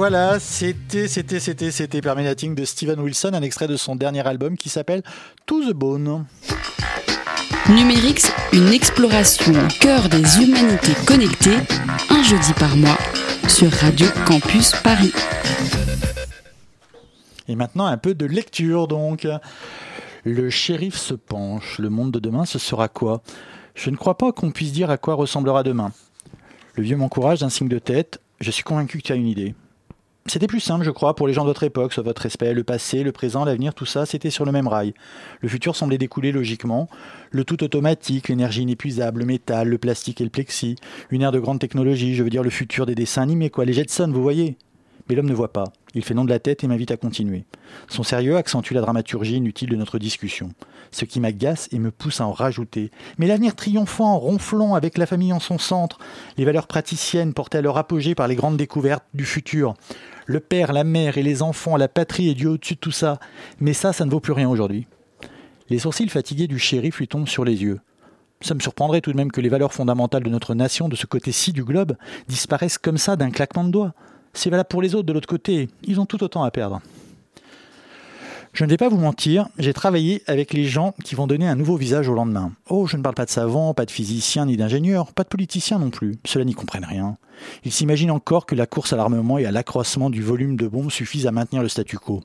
voilà, c'était, c'était, c'était, c'était Permeating de Steven Wilson, un extrait de son dernier album qui s'appelle To the Bone. Numérix, une exploration au cœur des humanités connectées, un jeudi par mois, sur Radio Campus Paris. Et maintenant, un peu de lecture donc. Le shérif se penche. Le monde de demain, ce sera quoi? Je ne crois pas qu'on puisse dire à quoi ressemblera demain. Le vieux m'encourage d'un signe de tête. Je suis convaincu que tu as une idée. C'était plus simple, je crois, pour les gens de votre époque, soit votre respect, le passé, le présent, l'avenir, tout ça, c'était sur le même rail. Le futur semblait découler logiquement. Le tout automatique, l'énergie inépuisable, le métal, le plastique et le plexi. Une ère de grande technologie, je veux dire le futur des dessins animés, quoi, les Jetsons, vous voyez mais l'homme ne voit pas. Il fait non de la tête et m'invite à continuer. Son sérieux accentue la dramaturgie inutile de notre discussion. Ce qui m'agace et me pousse à en rajouter. Mais l'avenir triomphant, ronflant, avec la famille en son centre, les valeurs praticiennes portées à leur apogée par les grandes découvertes du futur. Le père, la mère et les enfants, la patrie et Dieu au-dessus de tout ça. Mais ça, ça ne vaut plus rien aujourd'hui. Les sourcils fatigués du shérif lui tombent sur les yeux. Ça me surprendrait tout de même que les valeurs fondamentales de notre nation, de ce côté-ci du globe, disparaissent comme ça d'un claquement de doigts. C'est valable pour les autres de l'autre côté. Ils ont tout autant à perdre. Je ne vais pas vous mentir, j'ai travaillé avec les gens qui vont donner un nouveau visage au lendemain. Oh, je ne parle pas de savants, pas de physiciens ni d'ingénieurs, pas de politiciens non plus. Ceux-là n'y comprennent rien. Ils s'imaginent encore que la course à l'armement et à l'accroissement du volume de bombes suffisent à maintenir le statu quo.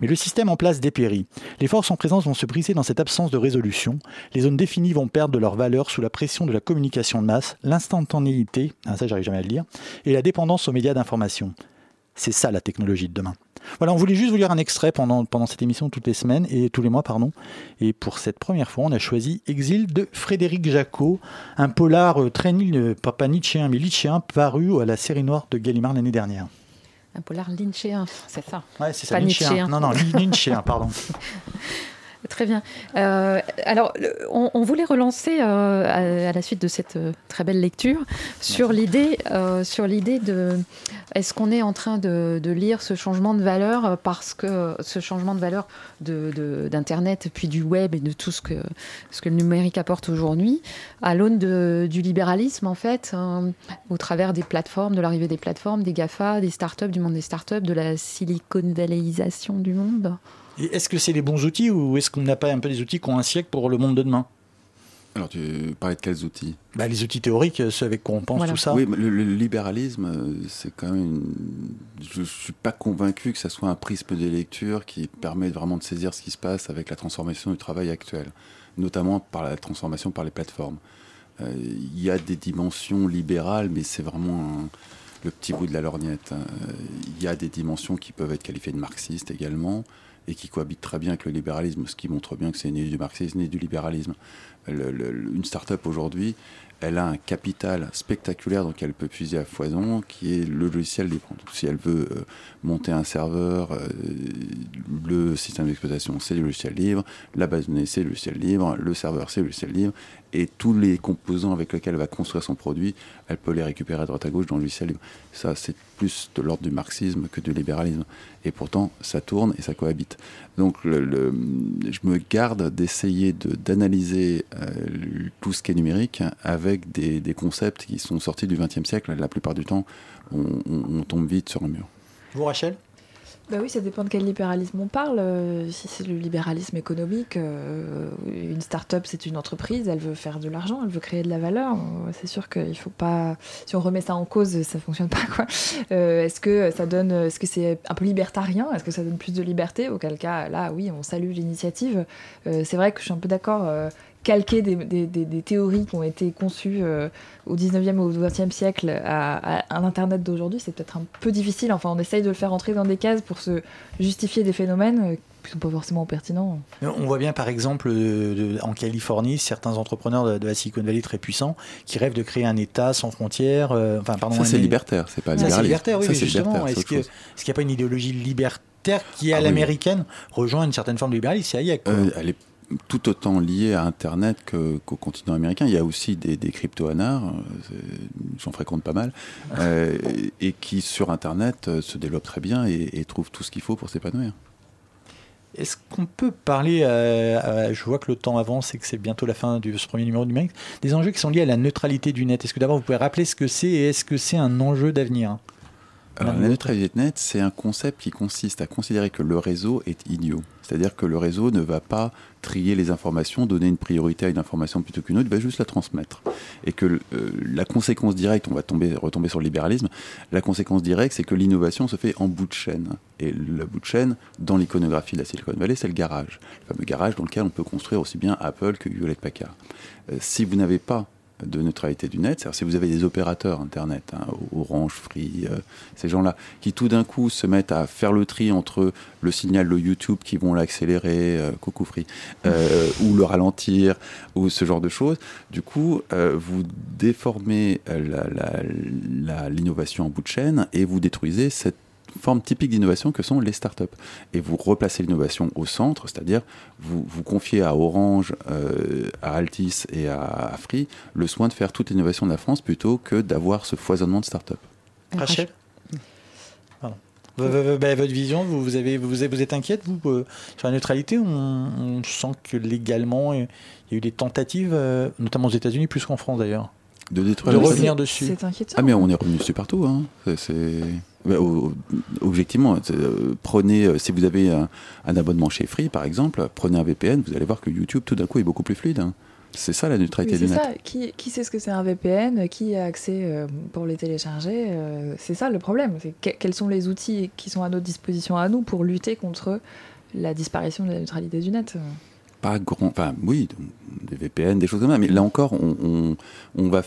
Mais le système en place dépérit. Les forces en présence vont se briser dans cette absence de résolution. Les zones définies vont perdre de leur valeur sous la pression de la communication de masse, l'instantanéité, ah, ça j'arrive jamais à le dire, et la dépendance aux médias d'information. C'est ça la technologie de demain. Voilà, on voulait juste vous lire un extrait pendant, pendant cette émission toutes les semaines et tous les mois, pardon. Et pour cette première fois, on a choisi Exil de Frédéric Jacot, un polar euh, très nul, euh, pas, pas nietzschéen, mais litchéen, paru à la série noire de Gallimard l'année dernière. Un polar lynchéen, c'est ça. Ouais, c'est ça, Pas nietzschéen. nietzschéen. Non, non, lynchéen, pardon. [LAUGHS] Très bien. Euh, alors, on, on voulait relancer euh, à, à la suite de cette euh, très belle lecture sur l'idée, sur l'idée de est-ce qu'on est en train de, de lire ce changement de valeur parce que ce changement de valeur de, de- d'internet puis du web et de tout ce que ce que le numérique apporte aujourd'hui à l'aune du libéralisme en fait euh, au travers des plateformes, de l'arrivée des plateformes, des Gafa, des startups, du monde des startups, de la Silicon Valleyisation du monde? Et est-ce que c'est les bons outils ou est-ce qu'on n'a pas un peu des outils qui ont un siècle pour le monde de demain? Alors, tu parlais de quels outils? Bah, Les outils théoriques, ceux avec quoi on pense, Voilà. tout ça. Oui, mais le, le libéralisme, euh, c'est quand même. une- Je ne suis pas convaincu que ça soit un prisme des lectures qui permet vraiment de saisir ce qui se passe avec la transformation du travail actuel, notamment par la transformation par les plateformes. Euh, Il y a des dimensions libérales, mais c'est vraiment un- le petit bout de la lorgnette. hein. Euh, Il y a des dimensions qui peuvent être qualifiées de marxistes également et qui cohabitent très bien avec le libéralisme, ce qui montre bien que c'est ni du marxisme ni du libéralisme. Le- le- une start-up aujourd'hui, elle a un capital spectaculaire donc elle peut puiser à foison, qui est le logiciel libre. Donc, si elle veut euh, monter un serveur, euh, le système d'exploitation c'est du logiciel libre, la base de données c'est du logiciel libre, le serveur c'est du logiciel libre, et tous les composants avec lesquels elle va construire son produit, elle peut les récupérer à droite à gauche dans le logiciel libre. Ça c'est plus de l'ordre du marxisme que du libéralisme. Et pourtant ça tourne et ça cohabite. Donc je me garde d'essayer de- d'analyser euh, tout ce qui est numérique avec des, concepts qui sont sortis du XXe siècle. La plupart du temps, on tombe vite sur un mur. Vous, Rachel? Bah oui, ça dépend de quel libéralisme on parle. Euh, Si c'est le libéralisme économique, euh, une start-up, c'est une entreprise, elle veut faire de l'argent, elle veut créer de la valeur. C'est sûr qu'il faut pas. Si on remet ça en cause, ça fonctionne pas, quoi. Euh, est-ce que ça donne. Est-ce que c'est un peu libertarien? Est-ce que ça donne plus de liberté? Auquel cas, là, oui, on salue l'initiative. C'est vrai que je suis un peu d'accord. Calquer des, des- des- des théories qui ont été conçues euh, au 19e ou au 20e siècle à, à un Internet d'aujourd'hui, c'est peut-être un peu difficile. Enfin, on essaye de le faire entrer dans des cases pour se justifier des phénomènes euh, qui sont pas forcément pertinents. On voit bien par exemple euh, de- en Californie certains entrepreneurs de, de la Silicon Valley très puissants qui rêvent de créer un État sans frontières. euh, enfin, pardon, Ça, c'est libertaire, c'est pas Ça, c'est libéraliste. libertaire, oui, Ça, mais justement. Est-ce qu'il n'y a pas une idéologie libertaire qui, à Ah oui. l'américaine, rejoint une certaine forme de libéralisme? C'est Hayek. quoi? Euh, elle est tout autant liée à Internet qu'au continent américain. Il y a aussi des, des crypto-anards, euh, j'en fréquente pas mal, [LAUGHS] euh, et, et qui sur Internet euh, se développent très bien et, et trouvent tout ce qu'il faut pour s'épanouir. Est-ce qu'on peut parler, je vois que le temps avance et que c'est bientôt la fin de ce premier numéro du numérique, des enjeux qui sont liés à la neutralité du net Est-ce que d'abord vous pouvez rappeler ce que c'est et est-ce que c'est un enjeu d'avenir? Alors, la neutralité de net, c'est un concept qui consiste à considérer que le réseau est idiot. C'est-à-dire que le réseau ne va pas trier les informations, donner une priorité à une information plutôt qu'une autre, il va juste la transmettre. Et que euh, la conséquence directe, on va tomber, retomber sur le libéralisme, la conséquence directe, c'est que l'innovation se fait en bout de chaîne. Et le bout de chaîne, dans l'iconographie de la Silicon Valley, c'est le garage. Le fameux garage dans lequel on peut construire aussi bien Apple que Hewlett Packard. Euh, si vous n'avez pas de neutralité du net, c'est-à-dire si vous avez des opérateurs Internet, hein, Orange, Free, euh, ces gens-là, qui tout d'un coup se mettent à faire le tri entre le signal de YouTube qui vont l'accélérer, euh, coucou Free, euh, [LAUGHS] ou le ralentir, ou ce genre de choses, du coup, vous déformez l'innovation en bout de chaîne et vous détruisez cette forme typique d'innovation que sont les startups. Et vous replacez l'innovation au centre, c'est-à-dire vous, vous confiez à Orange, euh, à Altis et à, à Free le soin de faire toute l'innovation de la France plutôt que d'avoir ce foisonnement de startups. Rachel bah, votre vision, vous, vous, avez, vous, êtes- vous êtes inquiète, vous, euh, sur la neutralité? On, on sent que légalement, il y a eu des tentatives, euh, notamment aux États-Unis, plus qu'en France d'ailleurs. De détruire De revenir dessus. C'est inquiétant. Ah mais on est revenu dessus partout. Hein. C'est- au- objectivement, euh, prenez, euh, si vous avez un, un abonnement chez Free par exemple, prenez un VPN, vous allez voir que YouTube tout d'un coup est beaucoup plus fluide. hein. C'est ça la neutralité Oui, du net. ça. Qui, qui sait ce que c'est un VPN Qui a accès euh, pour les télécharger Euh, C'est ça le problème. C'est que- quels sont les outils qui sont à notre disposition à nous pour lutter contre la disparition de la neutralité du net pas grand. Enfin, oui, des VPN, des choses comme ça. Mais là encore, on, on- on va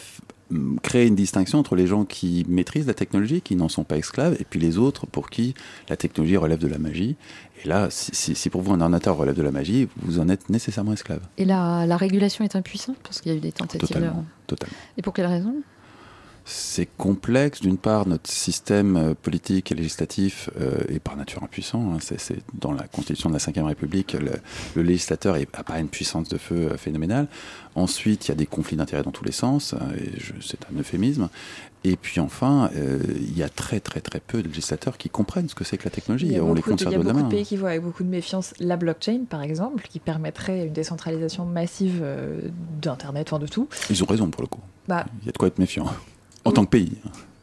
créer une distinction entre les gens qui maîtrisent la technologie, qui n'en sont pas esclaves, et puis les autres pour qui la technologie relève de la magie. Et là, si, si- si pour vous un ordinateur relève de la magie, vous en êtes nécessairement esclave. Et la, la régulation est impuissante parce qu'il y a eu des tentatives. Totalement. totalement. Et pour quelle raison? C'est complexe. D'une part, notre système euh, politique et législatif euh, est par nature impuissant. hein. C'est, dans la Constitution de la Ve République, le, le législateur n'a pas une puissance de feu euh, phénoménale. Ensuite, il y a des conflits d'intérêts dans tous les sens. et c'est un euphémisme. Et puis enfin, euh, il y a très très très peu de législateurs qui comprennent ce que c'est que la technologie. Il y a On les beaucoup, compte de, il y a de beaucoup de pays qui voient avec beaucoup de méfiance la blockchain, par exemple, qui permettrait une décentralisation massive d'Internet, enfin de tout. Ils ont raison pour le coup. Bah, Il y a de quoi être méfiant. En tant que pays.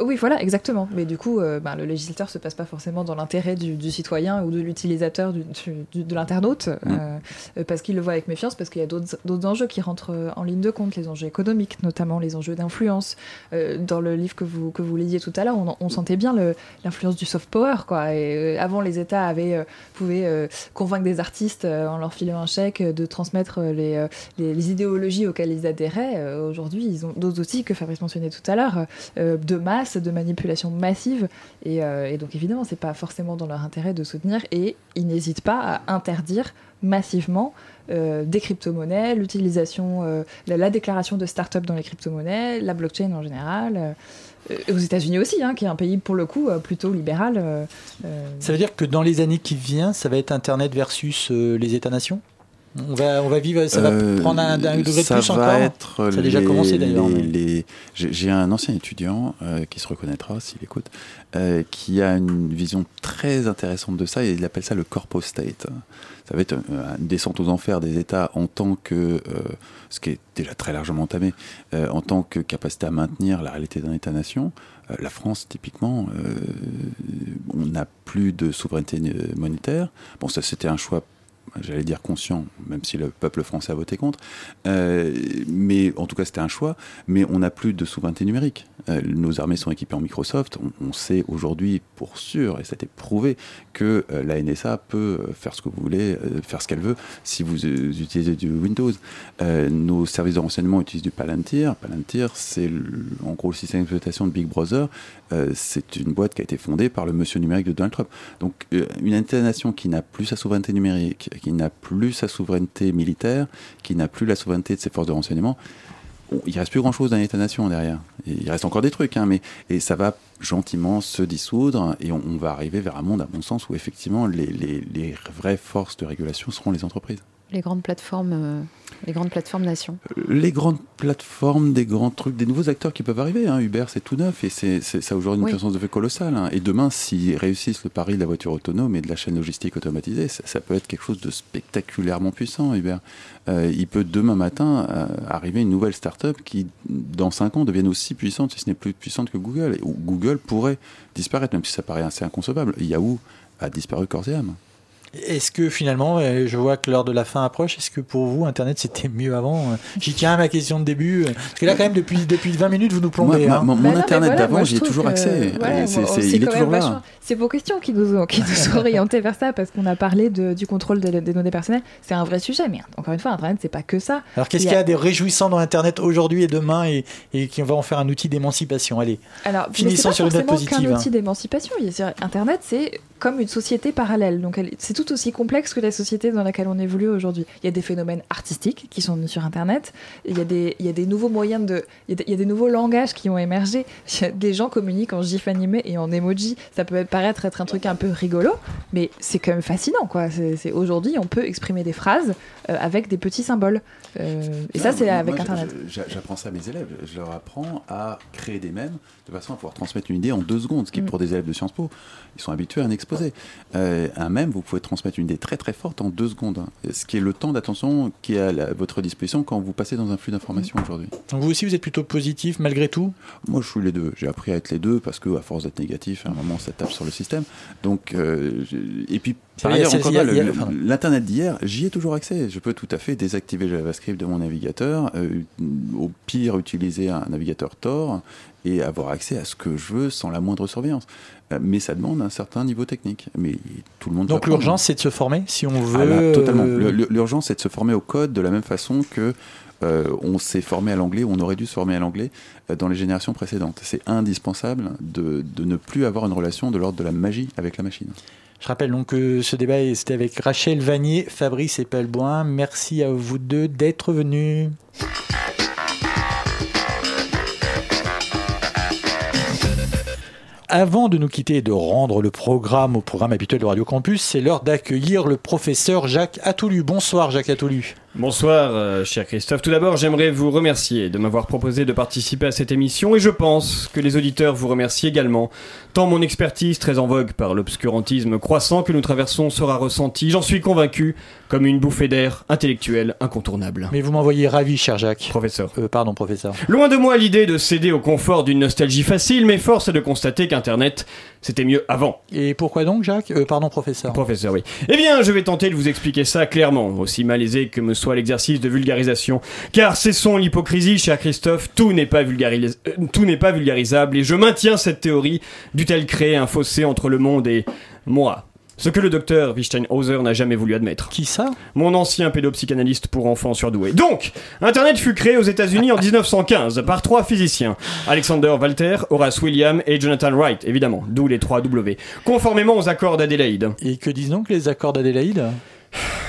Oui, voilà, exactement. Mais du coup, euh, ben, le législateur se passe pas forcément dans l'intérêt du, du citoyen ou de l'utilisateur, du, du- de l'internaute, Mm. euh, euh, parce qu'il le voit avec méfiance, parce qu'il y a d'autres enjeux qui rentrent euh, en ligne de compte, les enjeux économiques, notamment les enjeux d'influence. Euh, dans le livre que vous, que vous lisiez tout à l'heure, on, on sentait bien l'influence du soft power. Quoi. Et, euh, avant, les États avaient, euh, pouvaient euh, convaincre des artistes euh, en leur filant un chèque euh, de transmettre euh, les, euh, les, les idéologies auxquelles ils adhéraient. Euh, Aujourd'hui, ils ont d'autres outils que Fabrice mentionnait tout à l'heure, euh, de masse, de manipulation massive. Et, euh, et donc, évidemment, c'est pas forcément dans leur intérêt de soutenir. Et ils n'hésitent pas à interdire massivement euh, des crypto-monnaies, l'utilisation, euh, la, la déclaration de start-up dans les crypto-monnaies, la blockchain en général. aux États-Unis aussi, hein, qui est un pays pour le coup plutôt libéral. Ça veut dire que dans les années qui viennent, ça va être Internet versus les États-nations? On va, on va vivre, ça va Euh, prendre un, un degré de ça plus va encore Être Ça a déjà commencé d'ailleurs. mais- J'ai un ancien étudiant euh, qui se reconnaîtra s'il écoute, euh, qui a une vision très intéressante de ça et il appelle ça le corpo state. Ça va être une descente aux enfers des États en tant que, ce qui est déjà très largement entamé, en tant que capacité à maintenir la réalité d'un État-nation. La France, typiquement, on n'a plus de souveraineté monétaire. Bon, ça c'était un choix j'allais dire conscient, même si le peuple français a voté contre. Euh, mais en tout cas, c'était un choix. Mais on n'a plus de souveraineté numérique. Euh, nos armées sont équipées en Microsoft. On, sait aujourd'hui pour sûr, et ça a été prouvé, que euh, la NSA peut faire ce que vous voulez, faire ce qu'elle veut, si vous utilisez du Windows. Nos services de renseignement utilisent du Palantir. Palantir, c'est en gros le système d'exploitation de Big Brother. C'est une boîte qui a été fondée par le monsieur numérique de Donald Trump. Donc, une État-nation qui n'a plus sa souveraineté numérique, n'a plus sa souveraineté militaire, qui n'a plus la souveraineté de ses forces de renseignement, il reste plus grand-chose d'un État-nation derrière. Il reste encore des trucs, hein, mais et ça va gentiment se dissoudre et on, va arriver vers un monde, à mon sens, où effectivement les- les vraies forces de régulation seront les entreprises. Les grandes plateformes, euh, les grandes plateformes nations. Les grandes plateformes, des grands trucs, des nouveaux acteurs qui peuvent arriver. Hein. Uber, c'est tout neuf et c'est, ça a aujourd'hui une Oui. puissance de fait colossale. hein. Et demain, s'ils réussissent le pari de la voiture autonome et de la chaîne logistique automatisée, ça, ça peut être quelque chose de spectaculairement puissant, Uber. Euh, il peut demain matin euh, arriver une nouvelle start-up qui, dans 5 ans, devienne aussi puissante, si ce n'est plus puissante que Google. Et Google pourrait disparaître, même si ça paraît assez inconcevable. Yahoo a disparu corps et âme. Est-ce que finalement, euh, je vois que l'heure de la fin approche, est-ce que pour vous, Internet, c'était mieux avant Euh, [LAUGHS] J'y tiens à ma question de début. euh, Parce que là, quand même, depuis, depuis 20 minutes, vous nous plombez. Moi, hein. mon- Bah mon non, mais Internet voilà, d'avant, j'y ai toujours que- accès. ouais, c'est- c'est- c'est il est toujours là. vachement- C'est vos questions qui nous ont, qui nous [LAUGHS] ont orientés vers ça, parce qu'on a parlé de- du contrôle des, des données personnelles. C'est un vrai sujet, mais encore une fois, Internet, c'est pas que ça. Alors, qu'est-ce qu'il y a- de réjouissant dans Internet aujourd'hui et demain et, et qui va en faire un outil d'émancipation? Allez. Alors, Finissons c'est pas sur une note forcément positive, qu'un hein. outil d'émancipation. C'est- Internet, c'est comme une société parallèle. Donc, c'est tout aussi complexe que la société dans laquelle on évolue aujourd'hui. Il y a des phénomènes artistiques qui sont sur Internet. Il y a des, il y a des nouveaux moyens de, il y, a des, il y a des nouveaux langages qui ont émergé. Des gens communiquent en gif animé et en emoji. Ça peut paraître être un truc un peu rigolo, mais c'est quand même fascinant, quoi. C'est, aujourd'hui, on peut exprimer des phrases euh, avec des petits symboles. Euh, et ça, c'est avec moi, Internet. J'apprends ça à mes élèves. Je leur apprends à créer des mèmes de façon à pouvoir transmettre une idée en deux secondes, ce qui Mm. pour des élèves de Sciences Po, ils sont habitués à un exposé. Euh, un mème, vous pouvez transmettre une idée très très forte en deux secondes, hein. ce qui est le temps d'attention qui est à, la- à votre disposition quand vous passez dans un flux d'informations aujourd'hui. Donc, vous aussi, vous êtes plutôt positif malgré tout? Moi, je suis les deux. J'ai appris à être les deux parce que, à force d'être négatif, à un moment, ça tape sur le système. Donc, euh, et puis, par ailleurs, encore l'internet d'hier, j'y ai toujours accès. Je peux tout à fait désactiver JavaScript de mon navigateur, euh, au pire utiliser un navigateur Tor et avoir accès à ce que je veux sans la moindre surveillance. Euh, mais ça demande un certain niveau technique. Mais tout le monde. Donc, l'urgence, c'est de se former si on veut. ah là, totalement. euh, L'urgence, c'est de se former au code de la même façon que euh, on s'est formé à l'anglais, ou on aurait dû se former à l'anglais euh, dans les générations précédentes. C'est indispensable de, de ne plus avoir une relation de l'ordre de la magie avec la machine. Je rappelle donc que ce débat c'était avec Rachel Vanier, Fabrice Epelboin. Merci à vous deux d'être venus. Avant de nous quitter et de rendre le programme au programme habituel de Radio Campus, c'est l'heure d'accueillir le professeur Jacques Atoulu. Bonsoir Jacques Atoulu. Bonsoir, euh, cher Christophe. Tout d'abord, j'aimerais vous remercier de m'avoir proposé de participer à cette émission et je pense que les auditeurs vous remercient également. Tant mon expertise, très en vogue par l'obscurantisme croissant que nous traversons, sera ressentie, j'en suis convaincu, comme une bouffée d'air intellectuelle incontournable. Mais vous m'envoyez ravi, cher Jacques. Professeur. Euh, pardon, professeur. Loin de moi l'idée de céder au confort d'une nostalgie facile, mais force est de constater qu'Internet, c'était mieux avant. Et pourquoi donc, Jacques? Euh, Pardon, professeur. Professeur, oui. Eh bien, je vais tenter de vous expliquer ça clairement, aussi malaisé que me soit l'exercice de vulgarisation. Car cessons l'hypocrisie, cher Christophe, tout n'est pas, vulgaris- euh, tout n'est pas vulgarisable, et je maintiens cette théorie, dût-elle créer un fossé entre le monde et moi. Ce que le docteur Wittgenhauser n'a jamais voulu admettre. Qui ça? Mon ancien pédopsychanalyste pour enfants surdoués. Donc, Internet fut créé aux États-Unis en [LAUGHS] 1915 par trois physiciens Alexander Walter, Horace William et Jonathan Wright, évidemment, d'où les trois W. Conformément aux accords d'Adélaïde. Et que disent donc les accords d'Adélaïde?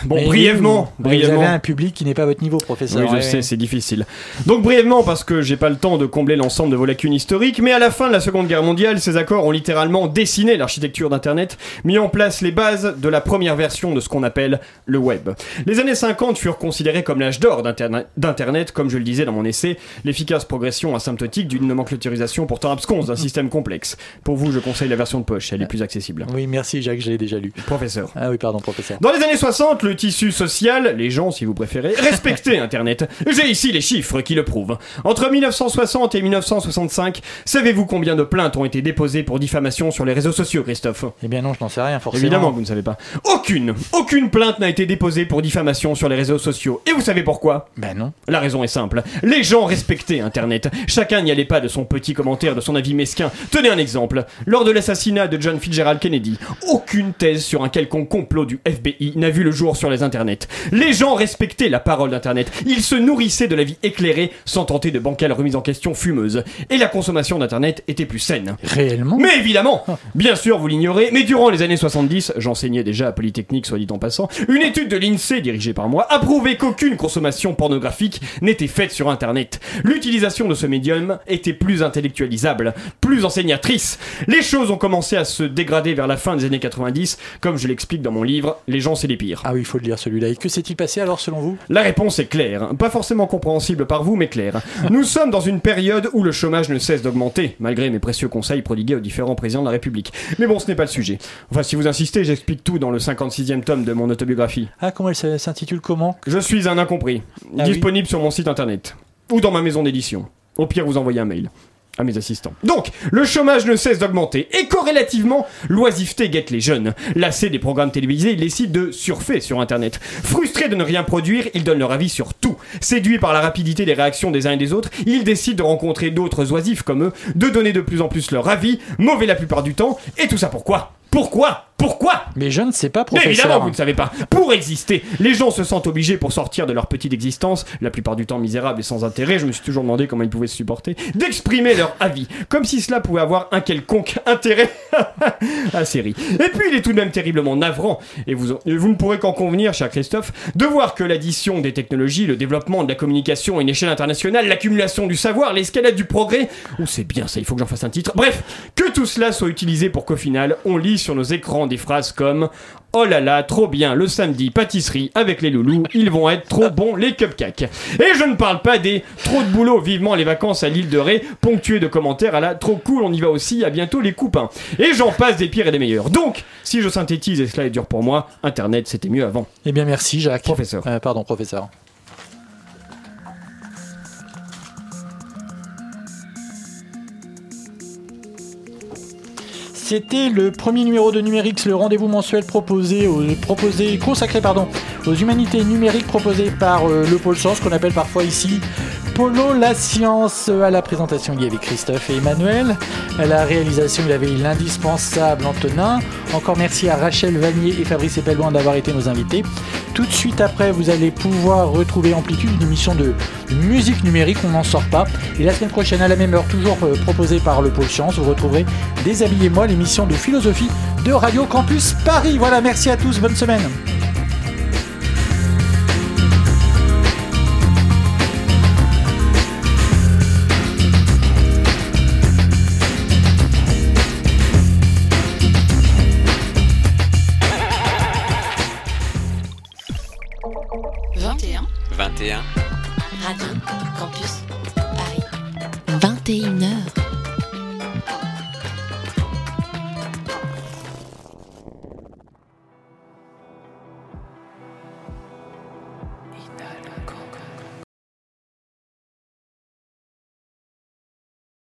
Bon, Mais brièvement, vous- brièvement. Vous avez un public qui n'est pas à votre niveau, professeur. Oui, je Ouais. sais, c'est difficile. Donc brièvement, parce que j'ai pas le temps de combler l'ensemble de vos lacunes historiques, mais à la fin de la Seconde Guerre mondiale, ces accords ont littéralement dessiné l'architecture d'Internet, mis en place les bases de la première version de ce qu'on appelle le web. Les années 50 furent considérées comme l'âge d'or d'Internet, d'Internet, comme je le disais dans mon essai, l'efficace progression asymptotique d'une nomenclaturisation pourtant absconce d'un système complexe. Pour vous, je conseille la version de poche, elle est plus accessible. Oui, merci Jacques, je l'ai déjà lu. Professeur. Ah oui, pardon, professeur. Dans les années 60, le le tissu social, les gens si vous préférez, respectaient [LAUGHS] Internet. J'ai ici les chiffres qui le prouvent. Entre 1960 et 1965, savez-vous combien de plaintes ont été déposées pour diffamation sur les réseaux sociaux, Christophe? Eh bien non, je n'en sais rien forcément. Évidemment vous ne savez pas. Aucune, aucune plainte n'a été déposée pour diffamation sur les réseaux sociaux. Et vous savez pourquoi? Ben non. La raison est simple. Les gens respectaient Internet. Chacun n'y allait pas de son petit commentaire, de son avis mesquin. Tenez un exemple. Lors de l'assassinat de John Fitzgerald Kennedy, aucune thèse sur un quelconque complot du FBI n'a vu le jour sur les internets. Les gens respectaient la parole d'Internet. Ils se nourrissaient de la vie éclairée sans tenter de bancales remises en question fumeuses. Et la consommation d'Internet était plus saine. Réellement? Mais évidemment Bien sûr, vous l'ignorez, mais durant les années 70, j'enseignais déjà à Polytechnique, soit dit en passant, une étude de l'INSEE dirigée par moi a prouvé qu'aucune consommation pornographique n'était faite sur Internet. L'utilisation de ce médium était plus intellectualisable, plus enseignatrice. Les choses ont commencé à se dégrader vers la fin des années 90, comme je l'explique dans mon livre Les gens c'est les pires. Ah oui, faut le lire celui-là. Et que s'est-il passé alors selon vous? La réponse est claire, pas forcément compréhensible par vous, mais claire. [LAUGHS] Nous sommes dans une période où le chômage ne cesse d'augmenter, malgré mes précieux conseils prodigués aux différents présidents de la République. Mais bon, ce n'est pas le sujet. Enfin, si vous insistez, j'explique tout dans le 56e tome de mon autobiographie. Ah, comment elle s'intitule comment? Je suis un incompris, Ah oui. disponible sur mon site internet, ou dans ma maison d'édition. Au pire, vous envoyez un mail à mes assistants. Donc, le chômage ne cesse d'augmenter et corrélativement, l'oisiveté guette les jeunes. Lassés des programmes télévisés, ils décident de surfer sur Internet. Frustrés de ne rien produire, ils donnent leur avis sur tout. Séduits par la rapidité des réactions des uns et des autres, ils décident de rencontrer d'autres oisifs comme eux, de donner de plus en plus leur avis, mauvais la plupart du temps, et tout ça pourquoi? Pourquoi? Pourquoi? Mais je ne sais pas, mais professeur. évidemment, vous ne savez pas. Pour exister, les gens se sentent obligés pour sortir de leur petite existence, la plupart du temps misérable et sans intérêt, je me suis toujours demandé comment ils pouvaient se supporter, d'exprimer leur avis, comme si cela pouvait avoir un quelconque [LAUGHS] intérêt [LAUGHS] à série. Et puis il est tout de même terriblement navrant, et vous, et vous ne pourrez qu'en convenir, cher Christophe, de voir que l'addition des technologies, le développement de la communication à une échelle internationale, l'accumulation du savoir, l'escalade du progrès, ou c'est bien ça, il faut que j'en fasse un titre, bref, que tout cela soit utilisé pour qu'au final, on lit sur nos écrans des phrases comme Oh là là, trop bien, le samedi, pâtisserie avec les loulous, ils vont être trop bons les cupcakes. Et je ne parle pas des trop de boulot, vivement les vacances à l'île de Ré, ponctuées de commentaires à la trop cool, on y va aussi, à bientôt les coupins. Et j'en passe des pires et des meilleurs. Donc, si je synthétise, et cela est dur pour moi, Internet c'était mieux avant. Eh bien, merci, Jacques. Professeur. Euh, pardon, professeur. C'était le premier numéro de Numérix, le rendez-vous mensuel proposé, aux, consacré aux humanités numériques proposé par euh, le pôle science qu'on appelle parfois ici La science. À la présentation, il y avait Christophe et Emmanuel. À la réalisation, il y avait l'indispensable Antonin. Encore merci à Rachel Vanier et Fabrice Epelloin d'avoir été nos invités. Tout de suite après, vous allez pouvoir retrouver Amplitude, une émission de musique numérique, on n'en sort pas. Et la semaine prochaine, à la même heure, toujours euh, proposée par le Pôle Science, vous retrouverez Déshabillez-moi, l'émission de philosophie de Radio Campus Paris. Voilà, merci à tous, bonne semaine.